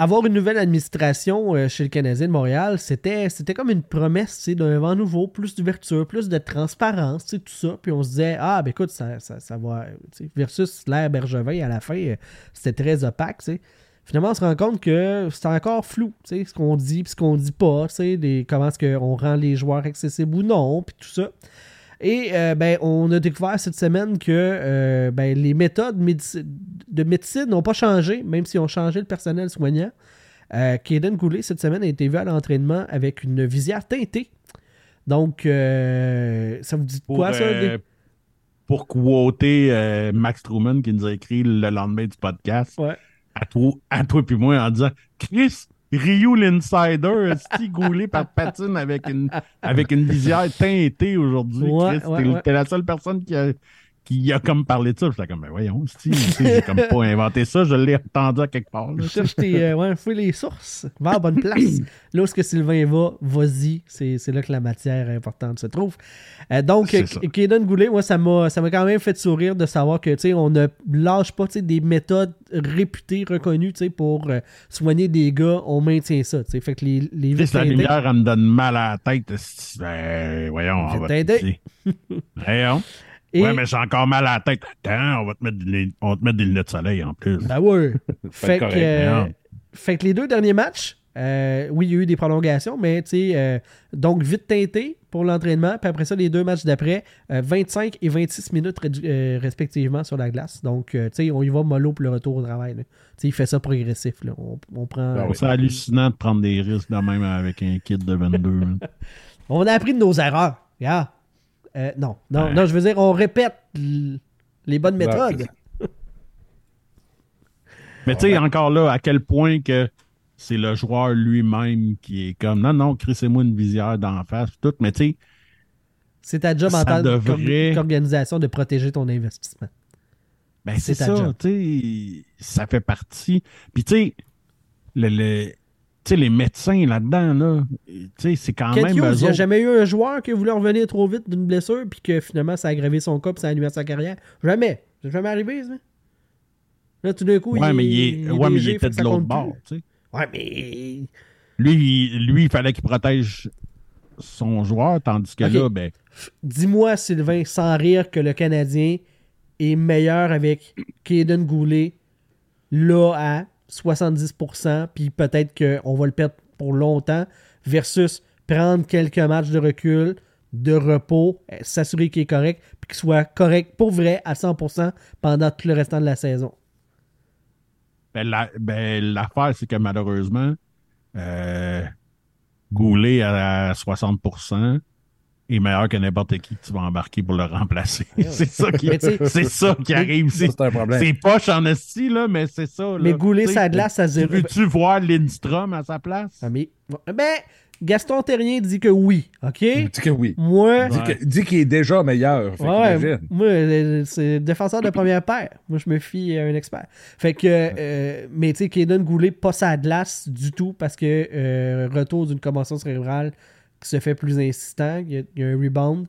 Avoir une nouvelle administration euh, chez le Canadien de Montréal, c'était, c'était comme une promesse tu sais, d'un vent nouveau, plus d'ouverture, plus de transparence, tu sais, tout ça. Puis on se disait, ah, ben écoute, ça, ça, ça va. tu sais, Versus l'ère Bergevin, à la fin, euh, c'était très opaque. tu sais. Finalement, on se rend compte que c'est encore flou, tu sais, ce qu'on dit puis ce qu'on dit pas, tu sais, des- comment est-ce qu'on rend les joueurs accessibles ou non, puis tout ça. Et euh, ben, on a découvert cette semaine que euh, ben, les méthodes médici- de médecine n'ont pas changé, même si ont changé le personnel soignant. Euh, Kaden Goulet, cette semaine, a été vu à l'entraînement avec une visière teintée. Donc, euh, ça vous dit Pour, quoi, ça? des- pour quoter Max Truman qui nous a écrit le lendemain du podcast Ouais. À toi, à toi puis moi en disant Chris, Ryu l'insider, est goulé par patine avec une, avec une visière teintée aujourd'hui. Ouais, Chris, ouais, t'es, ouais. t'es la seule personne qui a, qui a comme parlé de ça. J'étais comme, ben voyons, j'ai comme pas inventé ça, je l'ai entendu à quelque part. là, cherche tes. euh, ouais, fouille les sources. Va à la bonne place. là où est-ce que Sylvain va, vas-y. C'est, là que la matière importante se trouve. Euh, donc. Kaden Goulet, moi, ça m'a, ça m'a quand même fait sourire de savoir que, tu sais, on ne lâche pas, tu sais, des méthodes réputées, reconnues, tu sais, pour euh, soigner des gars. On maintient ça, tu sais. Fait que les, les la lumière, elle me donne mal à la tête. Ben, voyons, on va. Voyons. Et- Ouais, mais j'ai encore mal à la tête. Attends, on va te mettre des, on va te mettre des lunettes de soleil en plus. Ben ouais. fait, que, correct, euh, fait que les deux derniers matchs, euh, oui, il y a eu des prolongations, mais tu sais, euh, donc vite teinté pour l'entraînement. Puis après ça, les deux matchs d'après, euh, 25 et 26 minutes euh, respectivement sur la glace. Donc, euh, tu sais, on y va mollo pour le retour au travail. là. Tu sais, il fait ça progressif. Là. On, on prend. Ah oui. C'est hallucinant de prendre des risques de même avec un kit de 22. hein. On a appris de nos erreurs. Regarde. Euh, non, non, Ouais. non, je veux dire, on répète les bonnes méthodes. Mais tu sais, encore là, à quel point que c'est le joueur lui-même qui est comme non, non, crissez-moi une visière d'en face, tout. Mais tu sais, C'est ta job en tant devrait- qu'organisation de protéger ton investissement. ben C'est ça, tu sais, ça fait partie. Puis tu sais, le, le- sais, les médecins là-dedans, là, tu sais, c'est quand Kent même. Hughes, il n'y a jamais eu un joueur qui voulu revenir trop vite d'une blessure puis que finalement ça a aggravé son cas puis ça a à sa carrière? Jamais. C'est jamais arrivé, ça. Là, tout d'un coup, Ouais, il, mais il, est, ouais, mais il était de l'autre bord, plus. tu sais. Ouais, mais. Lui, il, lui, il fallait qu'il protège son joueur, tandis que là, ben, Dis-moi, Sylvain, sans rire, que le Canadien est meilleur avec Kaden Goulet là à 70%, puis peut-être qu'on va le perdre pour longtemps, versus prendre quelques matchs de recul, de repos, euh, s'assurer qu'il est correct, puis qu'il soit correct pour vrai à 100% pendant tout le restant de la saison. Ben, la- ben, l'affaire, c'est que malheureusement, euh, Goulet à 60% est meilleur que n'importe qui que tu vas embarquer pour le remplacer. c'est ça qui, c'est ça qui arrive. C'est, un problème. c'est poche en esti, là, mais c'est ça. là. Mais sais, sa glace à tu zéro. Veux-tu voir Lindstrom à sa place? Ah, mais- Ben, Gaston Terrien dit que oui, OK? Dis que oui. Moi, que- Dis qu'il est déjà meilleur. Fait Ouais, moi, c'est défenseur de première paire. Moi, je me fie à un expert. Fait que, euh, mais tu sais, Kaden Goulet, pas sa glace du tout parce que euh, retour d'une commotion cérébrale qui se fait plus insistant, il y a, il y a un rebound.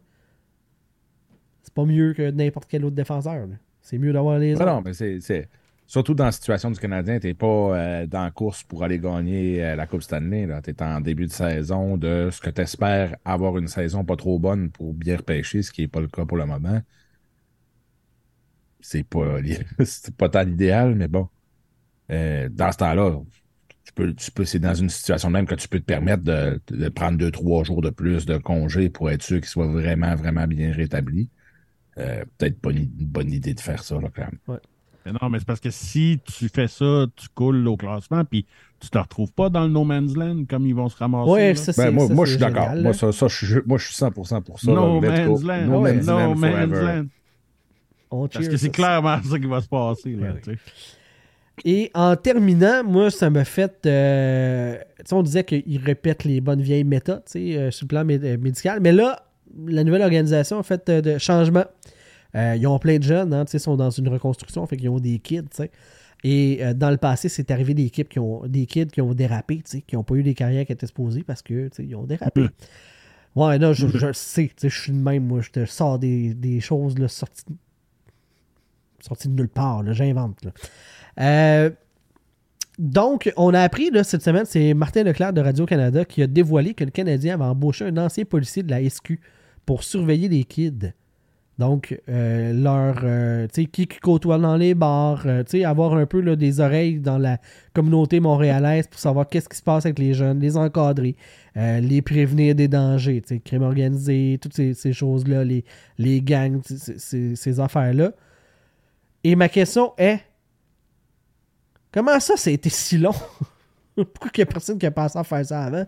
C'est pas mieux que n'importe quel autre défenseur. là. C'est mieux d'avoir les Non, autres. non, mais c'est. c'est- Surtout dans la situation du Canadien, tu n'es pas euh, dans la course pour aller gagner euh, la Coupe Stanley. Tu es en début de saison de ce que tu espères avoir une saison pas trop bonne pour bien repêcher, ce qui n'est pas le cas pour le moment. C'est pas, c'est pas tant l'idéal, mais bon. Euh, dans ce temps-là, peux, tu peux, c'est dans une situation même que tu peux te permettre de, de prendre deux, trois jours de plus de congé pour être sûr qu'il soit vraiment, vraiment bien rétabli. Euh, Peut-être pas une, une bonne idée de faire ça, là, quand même. Mais non, mais c'est parce que si tu fais ça, tu coules au classement, puis tu te retrouves pas dans le no man's land comme ils vont se ramasser. Ouais, ça, Ben, c'est- moi, ça, moi c'est je suis d'accord. Moi, ça, ça, je, suis- moi, je suis 100% pour ça. no là. Man's land. No Ouais, man's no land man's Parce que c'est ça. clairement ça qui va se passer. Là, Ouais. Et en terminant, moi, ça m'a fait. euh, tu sais, on disait qu'il répète les bonnes vieilles méthodes tu sais, euh, sur le plan euh, médical. Mais là, la nouvelle organisation a fait euh, de changements. Euh, ils ont plein de jeunes, hein, tu sais, ils sont dans une reconstruction, fait qu'ils ont des kids. tu sais. Et dans le passé, c'est arrivé des, équipes qui ont, des kids qui ont dérapé, tu sais, qui n'ont pas eu les carrières qui étaient supposées parce que tu sais, ils ont dérapé. Ouais, non, je, je le sais. tu sais, Je suis le même, moi. Je te sors des, des choses là, sorties, sorties de nulle part. là, J'invente. là. Euh, donc, on a appris cette semaine, c'est Martin Leclerc de Radio-Canada qui a dévoilé que le Canadien avait embauché un ancien policier de la SQ pour surveiller les kids. Donc, euh, leur, euh, tu sais, qui qui côtoie dans les bars, tu sais, avoir un peu des oreilles dans la communauté montréalaise pour savoir qu'est-ce qui se passe avec les jeunes, les encadrer, les prévenir des dangers, tu sais, crime organisé, toutes ces, choses-là, les, gangs, ces affaires-là. Et ma question est, comment ça, ça a été si long? Pourquoi il n'y a personne qui a pensé à faire ça avant?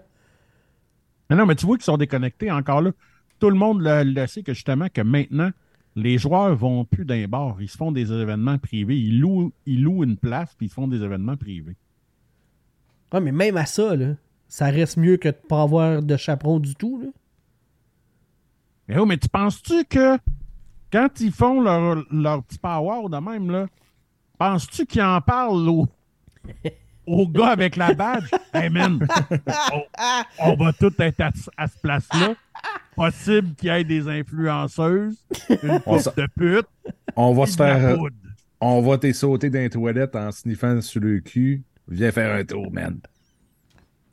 Mais non, mais tu vois qu'ils sont déconnectés encore là. Tout le monde le, le sait que justement que maintenant, les joueurs vont plus d'un bar. Ils se font des événements privés. Ils louent, ils louent une place puis ils se font des événements privés. Ouais, mais même à ça, là, ça reste mieux que de pas avoir de chaperon du tout. Là. Mais, oh, mais tu penses-tu que quand ils font leur, leur petit power de même, là, penses-tu qu'ils en parlent au, au gars avec la badge? Hey man, on, on va tout être à, à ce place-là. Possible qu'il y ait des influenceuses, une coupe de pute, On va se faire. On va t'es sauter dans les toilettes en sniffant sur le cul. Viens faire un tour, man.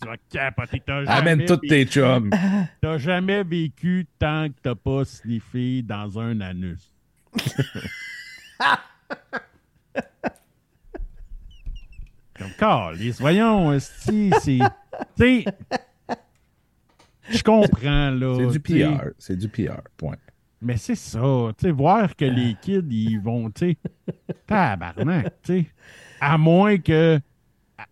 Tu vas capoter. Amène tous tes chums. T'as jamais vécu tant que t'as pas sniffé dans un anus. Comme calice, voyons, esti, c'est. Tu sais. Je comprends, là. C'est du PR. C'est du PR. Point. Mais c'est ça, tu sais, voir que les kids, ils vont, tu sais, tabarnak, tu sais. À moins que, à,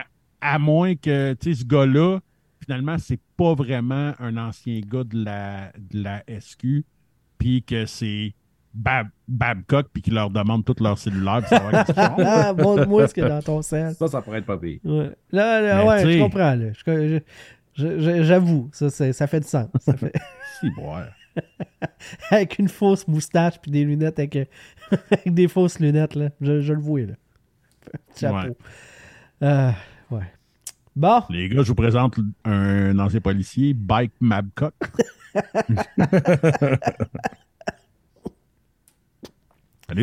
à- à moins que, tu sais, ce gars-là, finalement, c'est pas vraiment un ancien gars de la, de la SQ, puis que c'est Bab- Babcock, puis qu'il leur demande toutes leurs cellulaires, pour savoir qu'est-ce qu'ils font. Ah, montre-moi ce qu'il y a dans ton sel. Ça, ça pourrait être pas pire. Ouais. Là, là, ouais, je comprends. Là. Je- je- je- J'avoue, ça, ça fait du sens. Ça fait- Si, avec une fausse moustache puis des lunettes avec, euh, avec des fausses lunettes, là. Je, je le vois, là. Chapeau. Ouais. Euh, ouais. Bon, Les gars, je vous présente un ancien policier, Bike Babcock.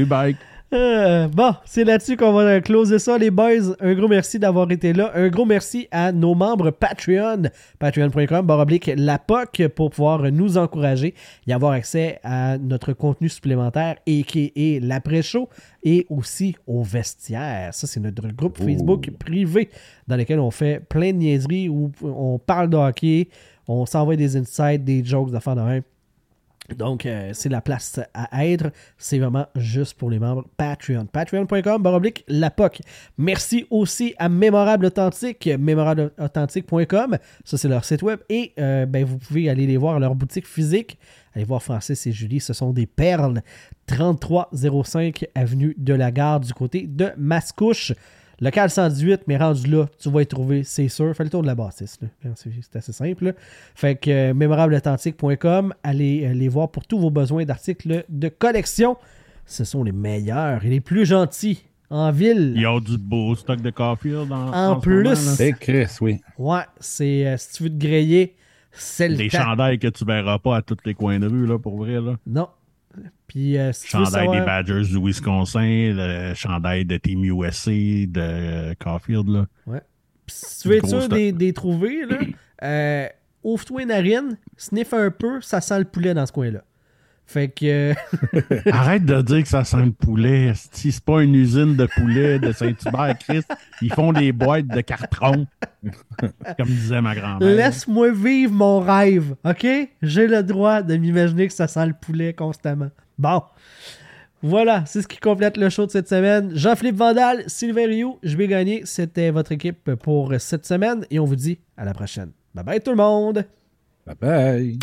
Salut. Euh, bon, c'est là-dessus qu'on va closer ça, les boys. Un gros merci d'avoir été là. Un gros merci à nos membres Patreon, patreon.com, baroblique la POC, pour pouvoir nous encourager et avoir accès à notre contenu supplémentaire, et l'après-show, et aussi au vestiaire. Ça, c'est notre groupe Facebook privé dans lequel on fait plein de niaiseries où on parle de hockey, on s'envoie des insights, des jokes d'affaires de même. Donc, euh, c'est la place à être. C'est vraiment juste pour les membres Patreon. Patreon.com, baroblique, la POC. Merci aussi à Mémorable Authentique, mémorableauthentique.com. Ça, c'est leur site web. Et euh, ben, vous pouvez aller les voir à leur boutique physique. Allez voir Francis et Julie. Ce sont des perles. 3305 Avenue de la Gare du côté de Mascouche. Local 118, mais rendu là, tu vas y trouver, c'est sûr. Fais le tour de la bâtisse. là. C'est assez simple. là. Fait que euh, mémorableauthentique.com, allez euh, les voir pour tous vos besoins d'articles de collection. Ce sont les meilleurs et les plus gentils en ville. Ils ont du beau stock de Caulfield en, En ce plus. C'est Chris, oui. Ouais, c'est euh, si tu veux te griller, c'est le Des temps. chandails que tu verras pas à tous les coins de rue, là, pour vrai. Là. Non. Puis euh, si Chandail savoir... des Badgers du Wisconsin, le chandail de Team USA de Caulfield. Là. Puis si tu veux être sûr stock. de les- de les trouver, là, euh, ouvre-toi les narines, sniff un peu, ça sent le poulet dans ce coin-là. Fait que... euh, Arrête de dire que ça sent le poulet. Si c'est pas une usine de poulet de Saint-Hubert, Chris, ils font des boîtes de carton. Comme disait ma grand-mère. Laisse-moi vivre mon rêve, OK? J'ai le droit de m'imaginer que ça sent le poulet constamment. Bon. Voilà, c'est ce qui complète le show de cette semaine. Jean-Philippe Vandal, Sylvain Rioux, je vais gagner. C'était votre équipe pour cette semaine et on vous dit à la prochaine. Bye bye tout le monde! Bye bye.